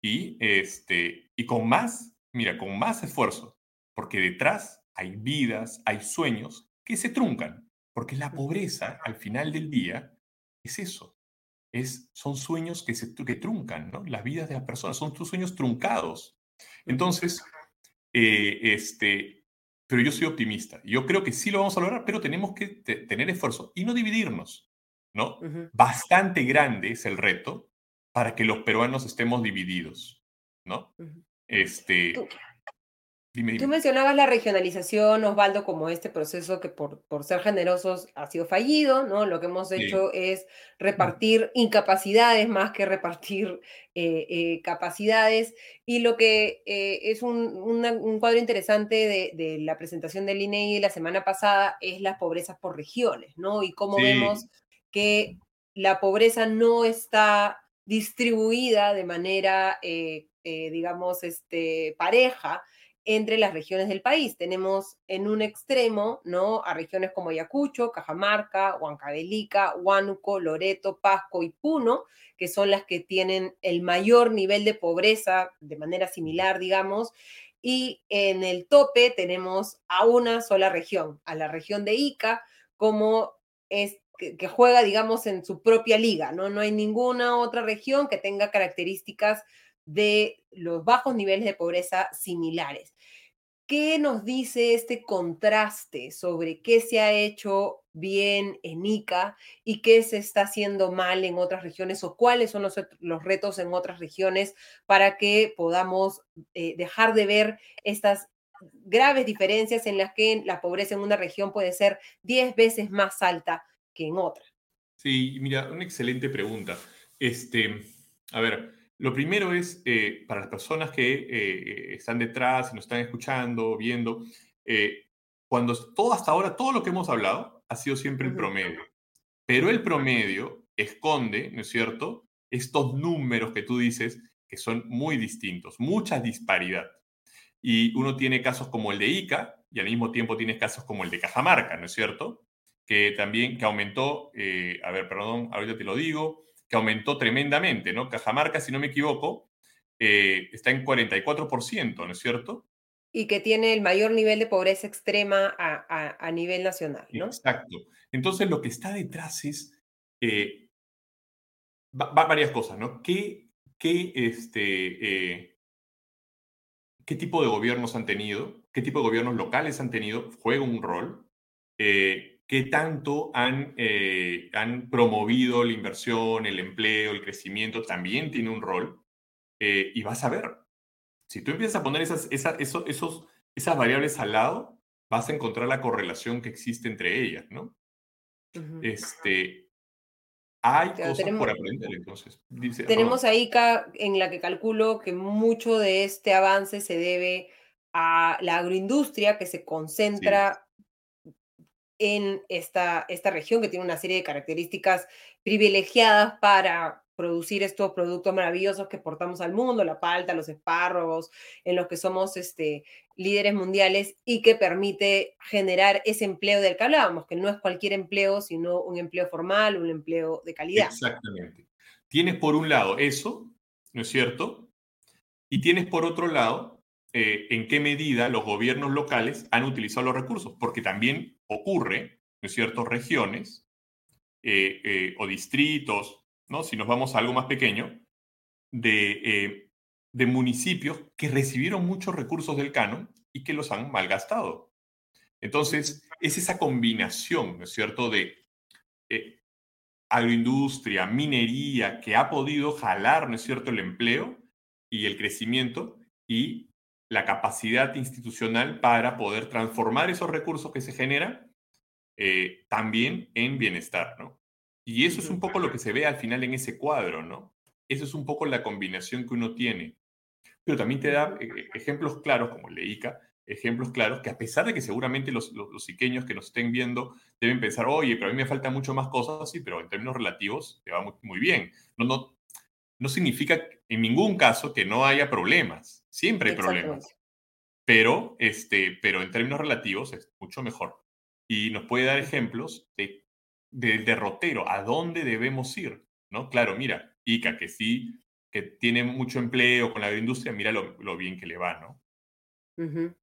[SPEAKER 2] y, este, y con más, mira, con más esfuerzo, porque detrás hay vidas, hay sueños que se truncan, porque la pobreza al final del día es eso, es, son sueños que se que truncan, ¿no? Las vidas de las personas son tus sueños truncados. Entonces, eh, este, pero yo soy optimista. Yo creo que sí lo vamos a lograr, pero tenemos que tener esfuerzo y no dividirnos, ¿no? Bastante grande es el reto para que los peruanos estemos divididos, ¿no? Este,
[SPEAKER 1] Tú mencionabas la regionalización, Osvaldo, como este proceso que por, por ser generosos ha sido fallido, ¿no? Lo que hemos hecho es repartir incapacidades más que repartir eh, eh, capacidades. Y lo que eh, es un, cuadro interesante de, la presentación del INEI la semana pasada es las pobrezas por regiones, ¿no? Y cómo vemos que la pobreza no está distribuida de manera, digamos, este, pareja entre las regiones del país. Tenemos en un extremo, ¿no? A regiones como Ayacucho, Cajamarca, Huancavelica, Huánuco, Loreto, Pasco y Puno, que son las que tienen el mayor nivel de pobreza de manera similar, digamos. Y en el tope tenemos a una sola región, a la región de Ica, como es que, juega, digamos, en su propia liga, ¿no? No hay ninguna otra región que tenga características de los bajos niveles de pobreza similares. ¿Qué nos dice este contraste sobre qué se ha hecho bien en ICA y qué se está haciendo mal en otras regiones o cuáles son los, retos en otras regiones para que podamos eh, dejar de ver estas graves diferencias en las que la pobreza en una región puede ser 10 veces más alta que en otra?
[SPEAKER 2] Sí, mira, una excelente pregunta. Este, a ver, lo primero es, eh, para las personas que eh, están detrás y nos están escuchando, viendo, eh, cuando todo hasta ahora, todo lo que hemos hablado ha sido siempre el promedio. Pero el promedio esconde, ¿no es cierto?, estos números que tú dices que son muy distintos, mucha disparidad. Y uno tiene casos como el de ICA y al mismo tiempo tienes casos como el de Cajamarca, ¿no es cierto? Que también, que aumentó, a ver, perdón, ahorita te lo digo, que aumentó tremendamente, ¿no? Cajamarca, si no me equivoco, eh, está en 44%, ¿no es cierto?
[SPEAKER 1] Y que tiene el mayor nivel de pobreza extrema a, nivel nacional, ¿no?
[SPEAKER 2] Exacto. Entonces, lo que está detrás es eh, varias cosas, ¿no? ¿Qué, qué, este, eh, ¿Qué tipo de gobiernos han tenido? ¿Qué tipo de gobiernos locales han tenido? Juega un rol. Eh, qué tanto han, eh, han promovido la inversión, el empleo, el crecimiento, también tiene un rol. Eh, y vas a ver, si tú empiezas a poner esas, esas, esos, esas variables al lado, vas a encontrar la correlación que existe entre ellas, ¿no? Este, hay cosas por aprender, entonces.
[SPEAKER 1] tenemos ahí en la que calculo que mucho de este avance se debe a la agroindustria que se concentra en esta, esta región que tiene una serie de características privilegiadas para producir estos productos maravillosos que portamos al mundo, la palta, los espárragos, en los que somos este, líderes mundiales y que permite generar ese empleo del que hablábamos, que no es cualquier empleo, sino un empleo formal, un empleo de calidad.
[SPEAKER 2] Exactamente. Tienes por un lado eso, ¿no es cierto? Y tienes por otro lado eh, en qué medida los gobiernos locales han utilizado los recursos, porque también ocurre, en ciertas regiones eh, eh, o distritos, ¿no? si nos vamos a algo más pequeño, de, de municipios que recibieron muchos recursos del canon y que los han malgastado. Entonces, es esa combinación, ¿no es cierto?, de agroindustria, minería, que ha podido jalar, ¿no es cierto?, el empleo y el crecimiento y la capacidad institucional para poder transformar esos recursos que se generan eh, también en bienestar, ¿no? Y eso es un poco lo que se ve al final en ese cuadro, ¿no? Eso es un poco la combinación que uno tiene. Pero también te da eh, ejemplos claros, como el de ICA, ejemplos claros, que a pesar de que seguramente los, los, que nos estén viendo deben pensar, oye, pero a mí me faltan mucho más cosas, sí, pero en términos relativos te va muy, muy bien. No, no, no significa en ningún caso que no haya problemas. Siempre hay problemas. Pero, este, pero en términos relativos es mucho mejor. Y nos puede dar ejemplos de, del derrotero, a dónde debemos ir. ¿no? Claro, mira, ICA, que sí, que tiene mucho empleo con la agroindustria, mira lo, lo bien que le va, ¿no?
[SPEAKER 1] Uh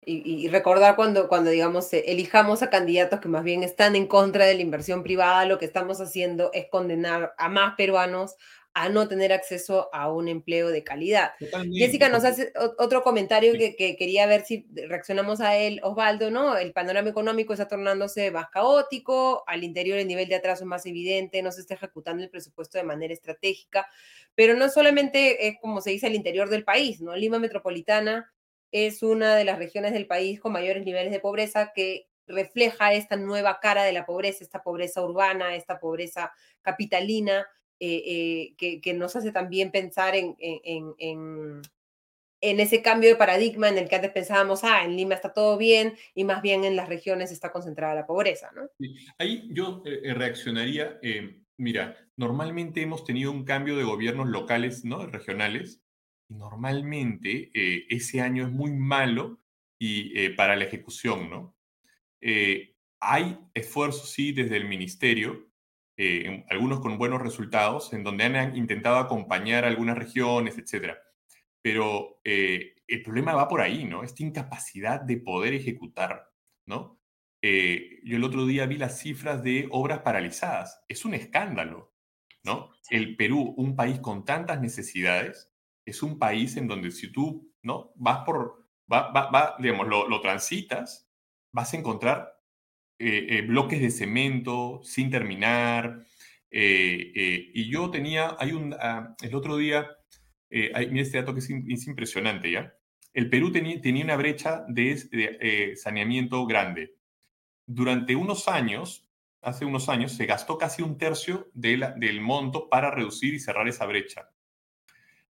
[SPEAKER 1] y, y, recordar cuando, cuando, digamos, elijamos a candidatos que más bien están en contra de la inversión privada, lo que estamos haciendo es condenar a más peruanos a no tener acceso a un empleo de calidad. Totalmente. Jessica nos hace otro comentario sí. que, que, quería ver si reaccionamos a él, Osvaldo, ¿no? El panorama económico está tornándose más caótico, al interior el nivel de atraso es más evidente, no se está ejecutando el presupuesto de manera estratégica, pero no solamente es como se dice al interior del país, ¿no? Lima Metropolitana es una de las regiones del país con mayores niveles de pobreza que refleja esta nueva cara de la pobreza, esta pobreza urbana, esta pobreza capitalina, eh, eh, que, nos hace también pensar en, en, en, en, ese cambio de paradigma en el que antes pensábamos, ah, en Lima está todo bien y más bien en las regiones está concentrada la pobreza, ¿no?
[SPEAKER 2] Ahí yo eh, reaccionaría, mira, normalmente hemos tenido un cambio de gobiernos locales, ¿no? Regionales, y normalmente ese año es muy malo y, para la ejecución, ¿no? Hay esfuerzos, sí, desde el ministerio, algunos con buenos resultados, en donde han intentado acompañar algunas regiones, etc. Pero el problema va por ahí, ¿no? Esta incapacidad de poder ejecutar, ¿no? yo el otro día vi las cifras de obras paralizadas. Es un escándalo, ¿no? El Perú, un país con tantas necesidades, es un país en donde si tú ¿no? vas por, va, va, va, digamos, lo, lo, transitas, vas a encontrar eh, eh, bloques de cemento sin terminar. Eh, y yo tenía, hay un, uh, el otro día, hay, mira este dato que es, es, impresionante, ¿ya? El Perú tenía, tenía una brecha de, de saneamiento grande. Durante unos años, hace unos años, se gastó casi un tercio de la, del monto para reducir y cerrar esa brecha.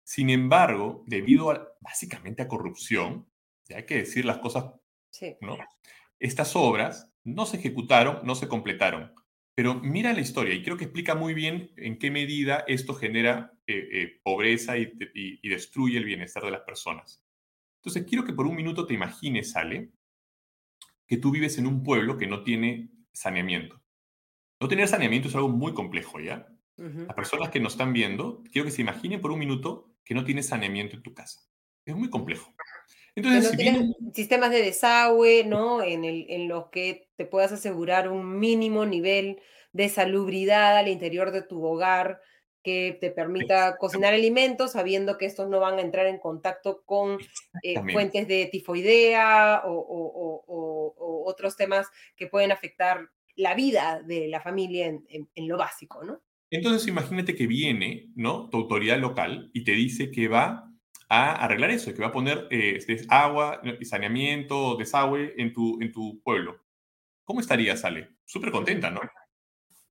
[SPEAKER 2] Sin embargo, debido a, básicamente a corrupción, hay que decir las cosas, sí. ¿no? Estas obras no se ejecutaron, no se completaron. Pero mira la historia y creo que explica muy bien en qué medida esto genera eh, eh, pobreza y, y, y, destruye el bienestar de las personas. Entonces, quiero que por un minuto te imagines, Ale, que tú vives en un pueblo que no tiene saneamiento. No tener saneamiento es algo muy complejo, ¿ya? Uh -huh. Las personas que nos están viendo, quiero que se imaginen por un minuto que no tienes saneamiento en tu casa. Es muy complejo.
[SPEAKER 1] Entonces, no si sistemas de desagüe, ¿no? En, el, en los que te puedas asegurar un mínimo nivel de salubridad al interior de tu hogar que te permita cocinar alimentos sabiendo que estos no van a entrar en contacto con eh, fuentes de tifoidea o, o, o, o, otros temas que pueden afectar la vida de la familia en, en, en lo básico, ¿no?
[SPEAKER 2] Entonces imagínate que viene, ¿no? Tu autoridad local y te dice que va a arreglar eso, que va a poner eh, agua, saneamiento, desagüe en tu, en tu pueblo. ¿Cómo estarías, Ale? Súper contenta, ¿no?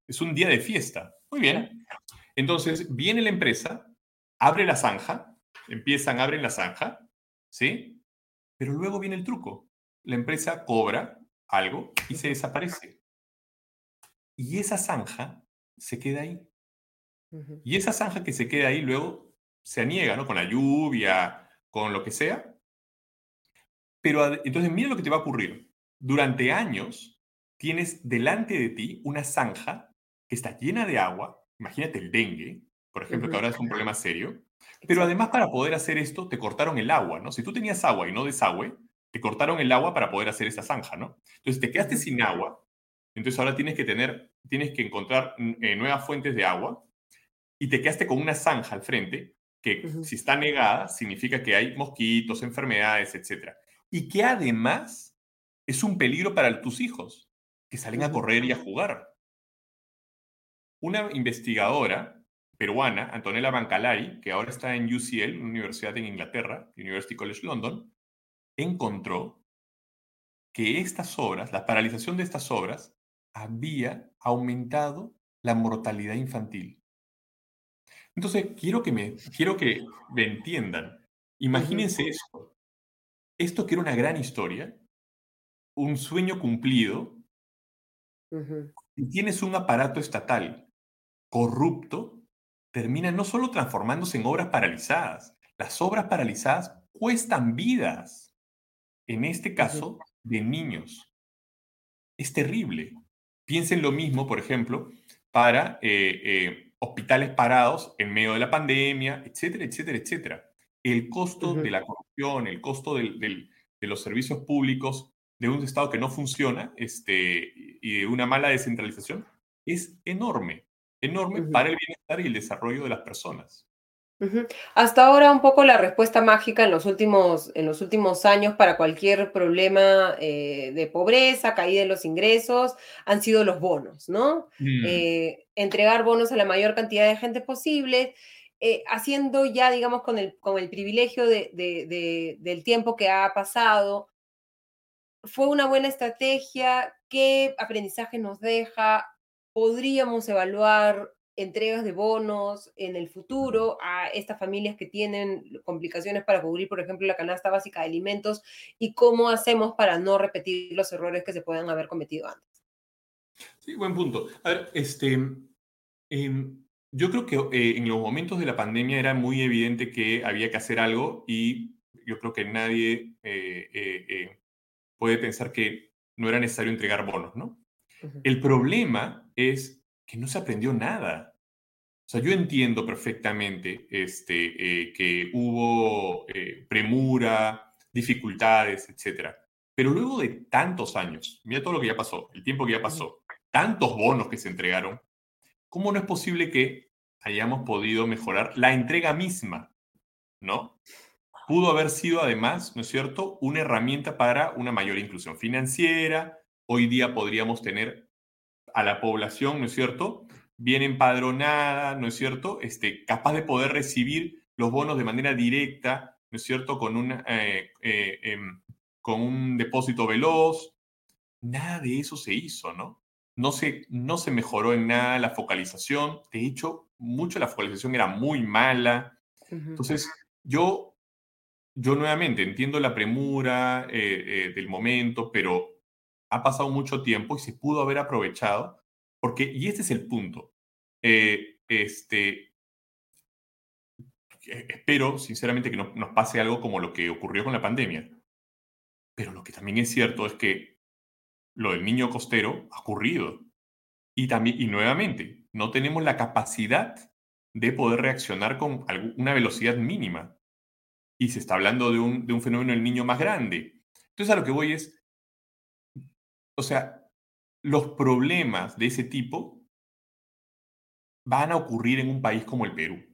[SPEAKER 2] Es un día de fiesta. Muy bien. Entonces viene la empresa, abre la zanja, empiezan, abren la zanja, ¿sí? Pero luego viene el truco. La empresa cobra algo y se desaparece. Y esa zanja se queda ahí. Y esa zanja que se queda ahí luego se aniega, ¿no? Con la lluvia, con lo que sea. Pero entonces mira lo que te va a ocurrir. Durante años tienes delante de ti una zanja que está llena de agua. Imagínate el dengue, por ejemplo, uh -huh. que ahora es un problema serio. Pero además para poder hacer esto te cortaron el agua, ¿no? Si tú tenías agua y no desagüe, te cortaron el agua para poder hacer esa zanja, ¿no? Entonces te quedaste sin agua entonces ahora tienes que tener, tienes que encontrar eh, nuevas fuentes de agua y te quedaste con una zanja al frente que uh -huh. si está negada significa que hay mosquitos, enfermedades, etc. Y que además es un peligro para tus hijos que salen a correr y a jugar. Una investigadora peruana, Antonella Bancalay, que ahora está en UCL, una universidad en Inglaterra, University College London, encontró que estas obras, la paralización de estas obras, había aumentado la mortalidad infantil. Entonces, quiero que me, quiero que me entiendan. Imagínense esto. Esto que era una gran historia, un sueño cumplido, y tienes un aparato estatal corrupto, termina no solo transformándose en obras paralizadas, las obras paralizadas cuestan vidas, en este caso, de niños. Es terrible. Piensen lo mismo, por ejemplo, para eh, eh, hospitales parados en medio de la pandemia, etcétera, etcétera, etcétera. El costo de la corrupción, el costo de los servicios públicos de un Estado que no funciona este, y de una mala descentralización es enorme, enorme para el bienestar y el desarrollo de las personas.
[SPEAKER 1] Hasta ahora un poco la respuesta mágica en los últimos, en los últimos años para cualquier problema eh, de pobreza, caída de los ingresos, han sido los bonos, ¿no? Mm. Eh, entregar bonos a la mayor cantidad de gente posible, eh, haciendo ya, digamos, con el, con el privilegio del tiempo que ha pasado. ¿Fue una buena estrategia? ¿Qué aprendizaje nos deja? ¿Podríamos evaluar entregas de bonos en el futuro a estas familias que tienen complicaciones para cubrir, por ejemplo, la canasta básica de alimentos y cómo hacemos para no repetir los errores que se puedan haber cometido antes.
[SPEAKER 2] Sí, buen punto. A ver, este, em, yo creo que eh, en los momentos de la pandemia era muy evidente que había que hacer algo y yo creo que nadie eh, eh, puede pensar que no era necesario entregar bonos, ¿no? El problema es que no se aprendió nada. O sea, yo entiendo perfectamente este, eh, que hubo eh, premura, dificultades, etc. Pero luego de tantos años, mira todo lo que ya pasó, el tiempo que ya pasó, tantos bonos que se entregaron, ¿cómo no es posible que hayamos podido mejorar la entrega misma? ¿No? Pudo haber sido además, ¿no es cierto?, una herramienta para una mayor inclusión financiera. Hoy día podríamos tener a la población, ¿no es cierto?, bien empadronada, ¿no es cierto?, este, capaz de poder recibir los bonos de manera directa, ¿no es cierto?, con, un, eh, eh, em, con un depósito veloz. Nada de eso se hizo, ¿no? No se, no se mejoró en nada la focalización. De hecho, mucho la focalización era muy mala. Entonces, yo, yo nuevamente entiendo la premura eh, del momento, pero ha pasado mucho tiempo y se pudo haber aprovechado, porque, y este es el punto, eh, este, espero sinceramente que no nos pase algo como lo que ocurrió con la pandemia, pero lo que también es cierto es que lo del niño costero ha ocurrido. Y, también, y nuevamente, no tenemos la capacidad de poder reaccionar con una velocidad mínima. Y se está hablando de un, de un fenómeno del niño más grande. Entonces a lo que voy es, o sea, los problemas de ese tipo van a ocurrir en un país como el Perú.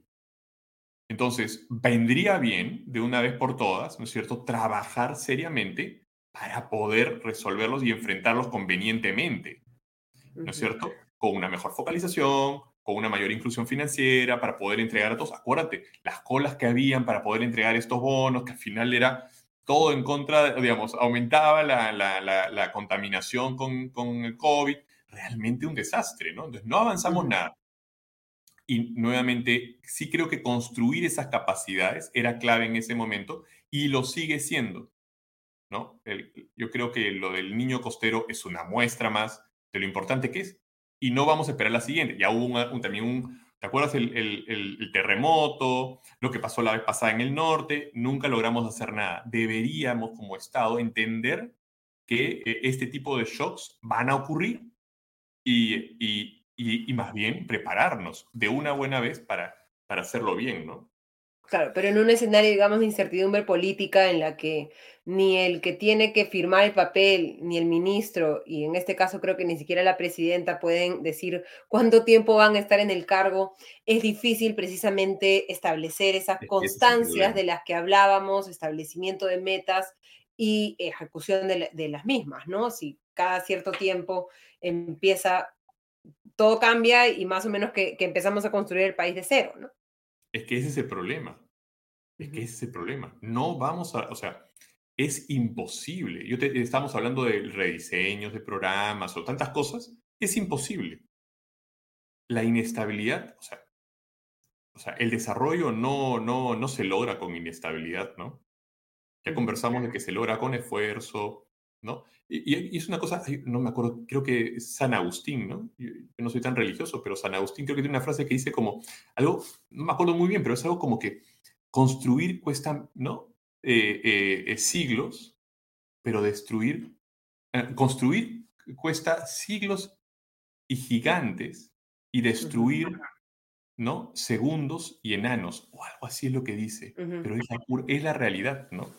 [SPEAKER 2] Entonces, vendría bien, de una vez por todas, ¿no es cierto?, trabajar seriamente para poder resolverlos y enfrentarlos convenientemente, ¿no es cierto? Con una mejor focalización, con una mayor inclusión financiera, para poder entregar a todos. Acuérdate, las colas que habían para poder entregar estos bonos, que al final era todo en contra, digamos, aumentaba la, contaminación con, el COVID, realmente un desastre, ¿no? Entonces, no avanzamos nada. Y nuevamente, sí creo que construir esas capacidades era clave en ese momento y lo sigue siendo, ¿no? yo creo que lo del niño costero es una muestra más de lo importante que es y no vamos a esperar la siguiente. Ya hubo también un, ¿Te acuerdas el, terremoto, lo que pasó la vez pasada en el norte? Nunca logramos hacer nada. Deberíamos como Estado entender que este tipo de shocks van a ocurrir y, y, más bien prepararnos de una buena vez para, para hacerlo bien, ¿no?
[SPEAKER 1] Claro, pero en un escenario, digamos, de incertidumbre política en la que ni el que tiene que firmar el papel, ni el ministro, y en este caso creo que ni siquiera la presidenta pueden decir cuánto tiempo van a estar en el cargo, es difícil precisamente establecer esas constancias de las que hablábamos, establecimiento de metas y ejecución de, las mismas, ¿no? Si cada cierto tiempo empieza, todo cambia y más o menos que, que empezamos a construir el país de cero, ¿no?
[SPEAKER 2] Es que ese es el problema. Es que ese es el problema. No vamos a, o sea, es imposible. Yo te, estamos hablando de rediseños de programas o tantas cosas. es imposible. La inestabilidad, o sea, o sea, el desarrollo no, no, no se logra con inestabilidad, ¿no? Ya conversamos de que se logra con esfuerzo, ¿no? Y, es una cosa, no me acuerdo, creo que San Agustín, ¿no? Yo, no soy tan religioso, pero San Agustín creo que tiene una frase que dice como algo, no me acuerdo muy bien, pero es algo como que construir cuesta, ¿no? Eh, eh, eh, siglos, pero destruir, construir cuesta siglos y gigantes y destruir, ¿no? Segundos y enanos, o algo así es lo que dice, pero es la, es la realidad, ¿no?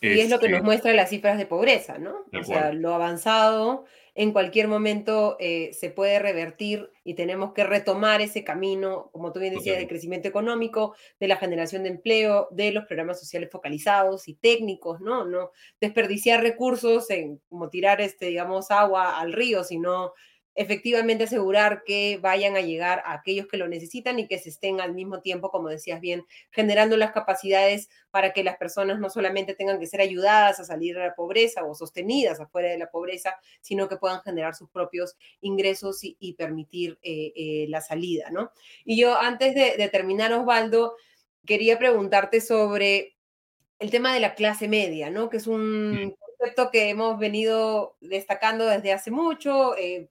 [SPEAKER 1] Y es lo que nos este muestra las cifras de pobreza, ¿no? O sea, lo avanzado en cualquier momento eh, se puede revertir y tenemos que retomar ese camino, como tú bien decías, del crecimiento económico, de la generación de empleo, de los programas sociales focalizados y técnicos, ¿no? No desperdiciar recursos en como tirar, este, digamos, agua al río, sino efectivamente asegurar que vayan a llegar a aquellos que lo necesitan y que se estén al mismo tiempo, como decías bien, generando las capacidades para que las personas no solamente tengan que ser ayudadas a salir de la pobreza o sostenidas afuera de la pobreza, sino que puedan generar sus propios ingresos y, permitir eh, eh, la salida, ¿no? Y yo antes de terminar, Osvaldo, quería preguntarte sobre el tema de la clase media, ¿no? Que es un concepto que hemos venido destacando desde hace mucho. Eh,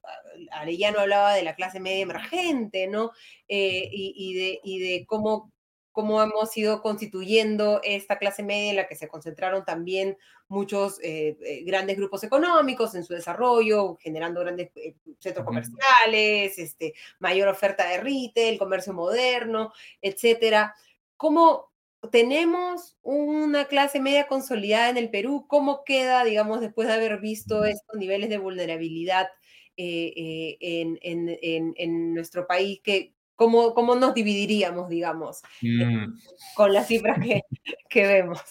[SPEAKER 1] Arellano hablaba de la clase media emergente, ¿no? Eh, y, de, y de cómo, cómo hemos ido constituyendo esta clase media en la que se concentraron también muchos eh, eh, grandes grupos económicos en su desarrollo, generando grandes centros comerciales, este, mayor oferta de retail, comercio moderno, etcétera. ¿Cómo, tenemos una clase media consolidada en el Perú. ¿Cómo queda, digamos, después de haber visto estos niveles de vulnerabilidad eh, eh, en, nuestro país? Que, ¿cómo, ¿Cómo nos dividiríamos, digamos, mm. con las cifras que, que, vemos?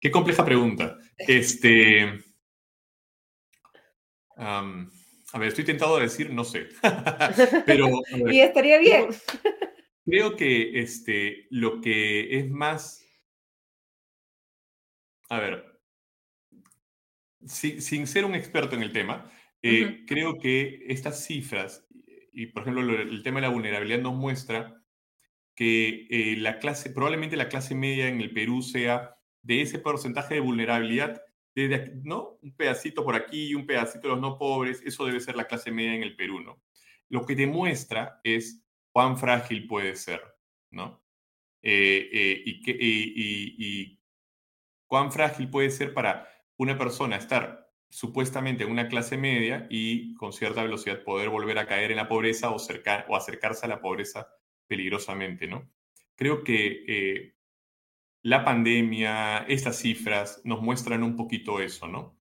[SPEAKER 2] Qué compleja pregunta. Este, a ver, estoy tentado a decir, no sé. Pero,
[SPEAKER 1] y estaría bien.
[SPEAKER 2] Creo que este, lo que es más... A ver, sin ser un experto en el tema, eh, creo que estas cifras, y por ejemplo el tema de la vulnerabilidad nos muestra que eh, la clase, probablemente la clase media en el Perú sea de ese porcentaje de vulnerabilidad, de, ¿no? Un pedacito por aquí y un pedacito de los no pobres, eso debe ser la clase media en el Perú, ¿no? Lo que demuestra es cuán frágil puede ser, ¿no? Eh, eh, y, cuán frágil puede ser para una persona estar supuestamente en una clase media y con cierta velocidad poder volver a caer en la pobreza o, o acercarse a la pobreza peligrosamente, ¿no? Creo que eh, la pandemia, estas cifras nos muestran un poquito eso, ¿no?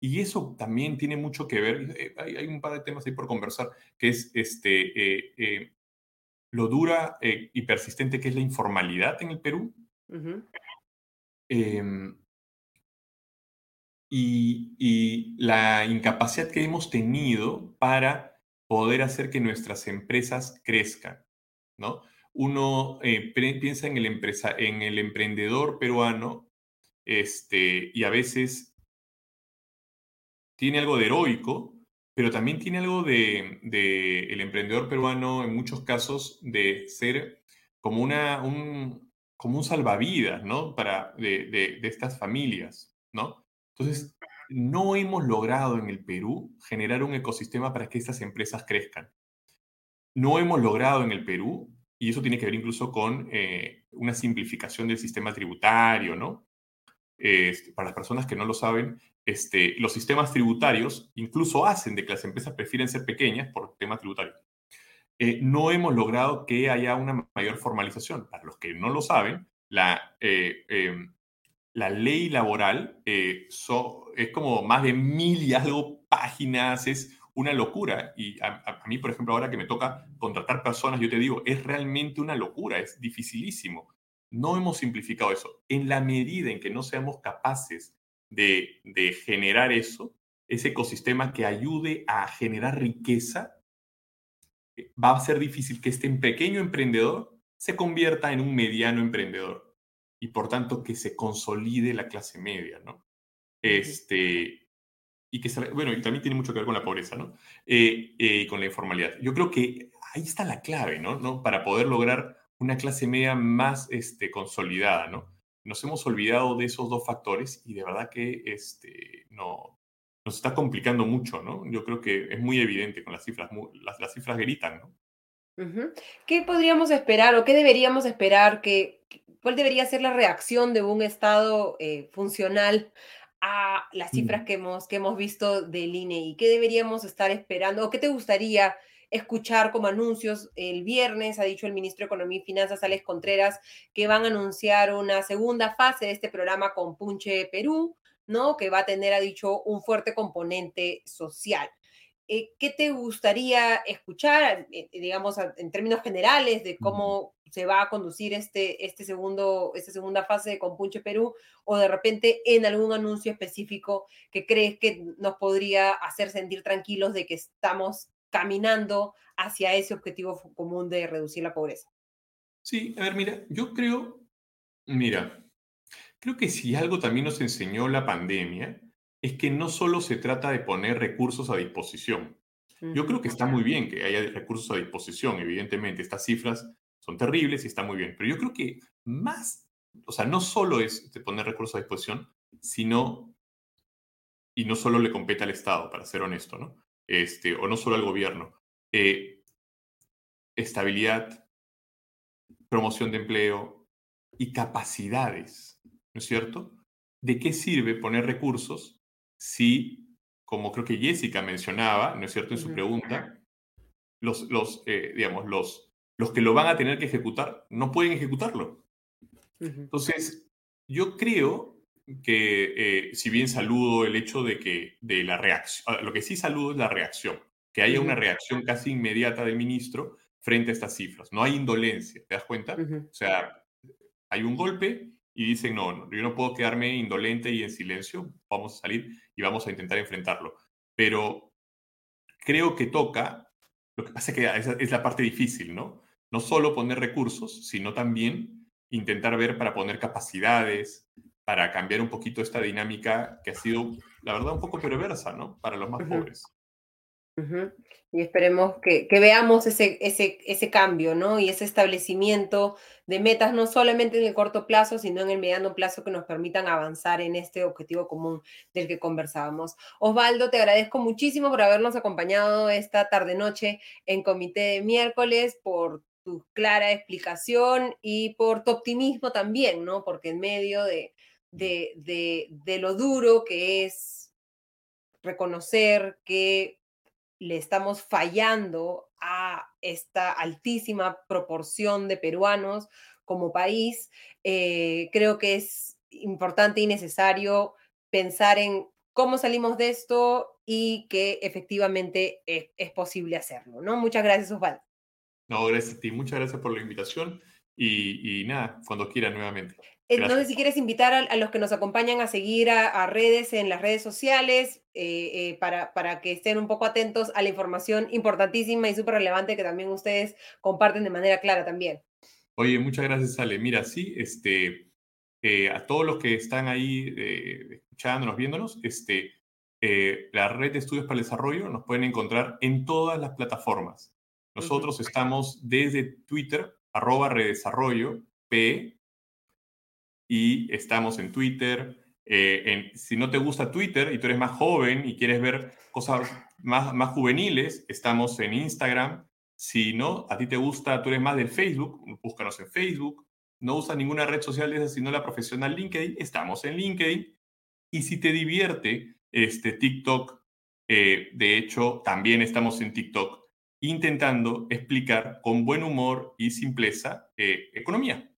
[SPEAKER 2] Y eso también tiene mucho que ver, hay, un par de temas ahí por conversar, que es este, lo dura eh, y persistente que es la informalidad en el Perú. Em, y, la incapacidad que hemos tenido para poder hacer que nuestras empresas crezcan, ¿no? Uno eh, piensa en el, empresa, en el emprendedor peruano este, y a veces tiene algo de heroico, pero también tiene algo de, el emprendedor peruano, en muchos casos, de ser como, una, un, como un salvavidas, ¿no? Para, de, estas familias, ¿no? Entonces, no hemos logrado en el Perú generar un ecosistema para que estas empresas crezcan. No hemos logrado en el Perú, y eso tiene que ver incluso con eh, una simplificación del sistema tributario, ¿no? Este, para las personas que no lo saben, este, los sistemas tributarios incluso hacen de que las empresas prefieren ser pequeñas por temas tributarios. Eh, no hemos logrado que haya una mayor formalización. Para los que no lo saben, la, eh, em, la ley laboral eh, es como más de mil y algo páginas, es una locura. Y a, a, mí, por ejemplo, ahora que me toca contratar personas, yo te digo, es realmente una locura, es dificilísimo. No hemos simplificado eso. En la medida en que no seamos capaces de, generar eso, ese ecosistema que ayude a generar riqueza, va a ser difícil que este pequeño emprendedor se convierta en un mediano emprendedor y por tanto que se consolide la clase media, ¿no? Este, y que, bueno, y también tiene mucho que ver con la pobreza, ¿no? Eh, eh, y con la informalidad. Yo creo que ahí está la clave, ¿no? ¿no? Para poder lograr una clase media más este, consolidada, ¿no? Nos hemos olvidado de esos dos factores y de verdad que este, no, nos está complicando mucho, ¿no? Yo creo que es muy evidente con las cifras, las, las cifras gritan, ¿no?
[SPEAKER 1] ¿Qué podríamos esperar o qué deberíamos esperar? Que, ¿Cuál debería ser la reacción de un Estado eh, funcional a las cifras mm. que hemos, que hemos visto del INE y qué deberíamos estar esperando o qué te gustaría escuchar como anuncios el viernes, ha dicho el ministro de Economía y Finanzas, Alex Contreras, que van a anunciar una segunda fase de este programa con Punche Perú, ¿no? Que va a tener, ha dicho, un fuerte componente social. Eh, ¿qué te gustaría escuchar, eh, digamos, en términos generales de cómo se va a conducir este, este segundo, esta segunda fase de Compunche Perú o de repente en algún anuncio específico que crees que nos podría hacer sentir tranquilos de que estamos caminando hacia ese objetivo común de reducir la pobreza?
[SPEAKER 2] Sí, a ver, mira, yo creo, mira, creo que si algo también nos enseñó la pandemia es que no solo se trata de poner recursos a disposición. Yo creo que está muy bien que haya recursos a disposición, evidentemente. Estas cifras son terribles y está muy bien. Pero yo creo que más, o sea, no solo es de poner recursos a disposición, sino, y no solo le compete al Estado, para ser honesto, ¿no? Este, o no solo al gobierno. Eh, estabilidad, promoción de empleo y capacidades, ¿no es cierto? ¿De qué sirve poner recursos si, como creo que Jessica mencionaba, ¿no es cierto?, en su pregunta, los, los eh, digamos, los, los que lo van a tener que ejecutar no pueden ejecutarlo. Entonces, yo creo que, eh, si bien saludo el hecho de que de la reacción, lo que sí saludo es la reacción, que haya una reacción casi inmediata del ministro frente a estas cifras. No hay indolencia, ¿te das cuenta? O sea, hay un golpe y dicen, no, yo no puedo quedarme indolente y en silencio, vamos a salir y vamos a intentar enfrentarlo. Pero creo que toca, lo que pasa es que es la parte difícil, ¿no? No solo poner recursos, sino también intentar ver para poner capacidades, para cambiar un poquito esta dinámica que ha sido, la verdad, un poco perversa, ¿no? Para los más pobres.
[SPEAKER 1] Y esperemos que, veamos ese, ese, ese, cambio, ¿no? Y ese establecimiento de metas, no solamente en el corto plazo, sino en el mediano plazo que nos permitan avanzar en este objetivo común del que conversábamos. Osvaldo, te agradezco muchísimo por habernos acompañado esta tarde-noche en Comité de Miércoles, por tu clara explicación y por tu optimismo también, ¿no? Porque en medio de, de, de, de lo duro que es reconocer que le estamos fallando a esta altísima proporción de peruanos como país, eh, creo que es importante y necesario pensar en cómo salimos de esto y que efectivamente es, posible hacerlo, ¿no? Muchas gracias, Osvaldo.
[SPEAKER 2] No, gracias a ti. Muchas gracias por la invitación y, y nada, cuando quiera nuevamente.
[SPEAKER 1] Entonces, si quieres invitar a, los que nos acompañan a seguir a, redes en las redes sociales eh, eh, para, para, que estén un poco atentos a la información importantísima y súper relevante que también ustedes comparten de manera clara también.
[SPEAKER 2] Oye, muchas gracias, Ale. Mira, sí, este, eh, a todos los que están ahí escuchándonos, viéndonos, este, la red de estudios para el desarrollo nos pueden encontrar en todas las plataformas. Nosotros estamos desde Twitter, arroba redesarrollo, P, y estamos en Twitter. Eh, si no te gusta Twitter y tú eres más joven y quieres ver cosas más, más juveniles, estamos en Instagram. Si no, a ti te gusta, tú eres más del Facebook, búscanos en Facebook. No usas ninguna red social de sino la profesional LinkedIn, estamos en LinkedIn. Y si te divierte este TikTok, eh, de hecho, también estamos en TikTok intentando explicar con buen humor y simpleza eh, economía.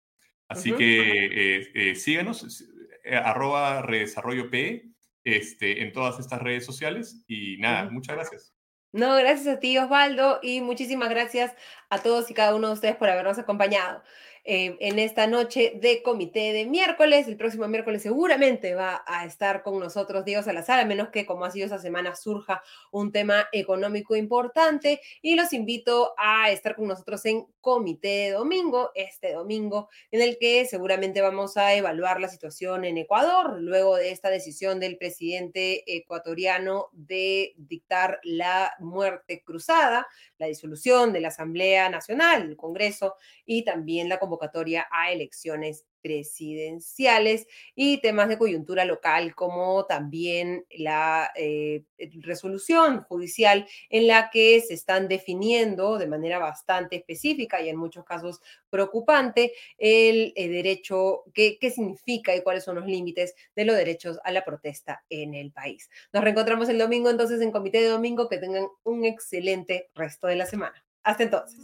[SPEAKER 2] Así que eh, eh, síganos, eh, arroba redesarrollo P, este, en todas estas redes sociales. Y nada, muchas gracias.
[SPEAKER 1] No, gracias a ti, Osvaldo, y muchísimas gracias a todos y cada uno de ustedes por habernos acompañado. Eh, en esta noche de comité de miércoles. El próximo miércoles seguramente va a estar con nosotros Diego Salazar, a menos que como ha sido esa semana surja un tema económico importante. Y los invito a estar con nosotros en comité de domingo, este domingo, en el que seguramente vamos a evaluar la situación en Ecuador, luego de esta decisión del presidente ecuatoriano de dictar la muerte cruzada, la disolución de la Asamblea Nacional, el Congreso y también la a elecciones presidenciales y temas de coyuntura local como también la eh, resolución judicial en la que se están definiendo de manera bastante específica y en muchos casos preocupante el, eh, derecho, qué, qué significa y cuáles son los límites de los derechos a la protesta en el país. Nos reencontramos el domingo entonces en Comité de Domingo. Que tengan un excelente resto de la semana. Hasta entonces.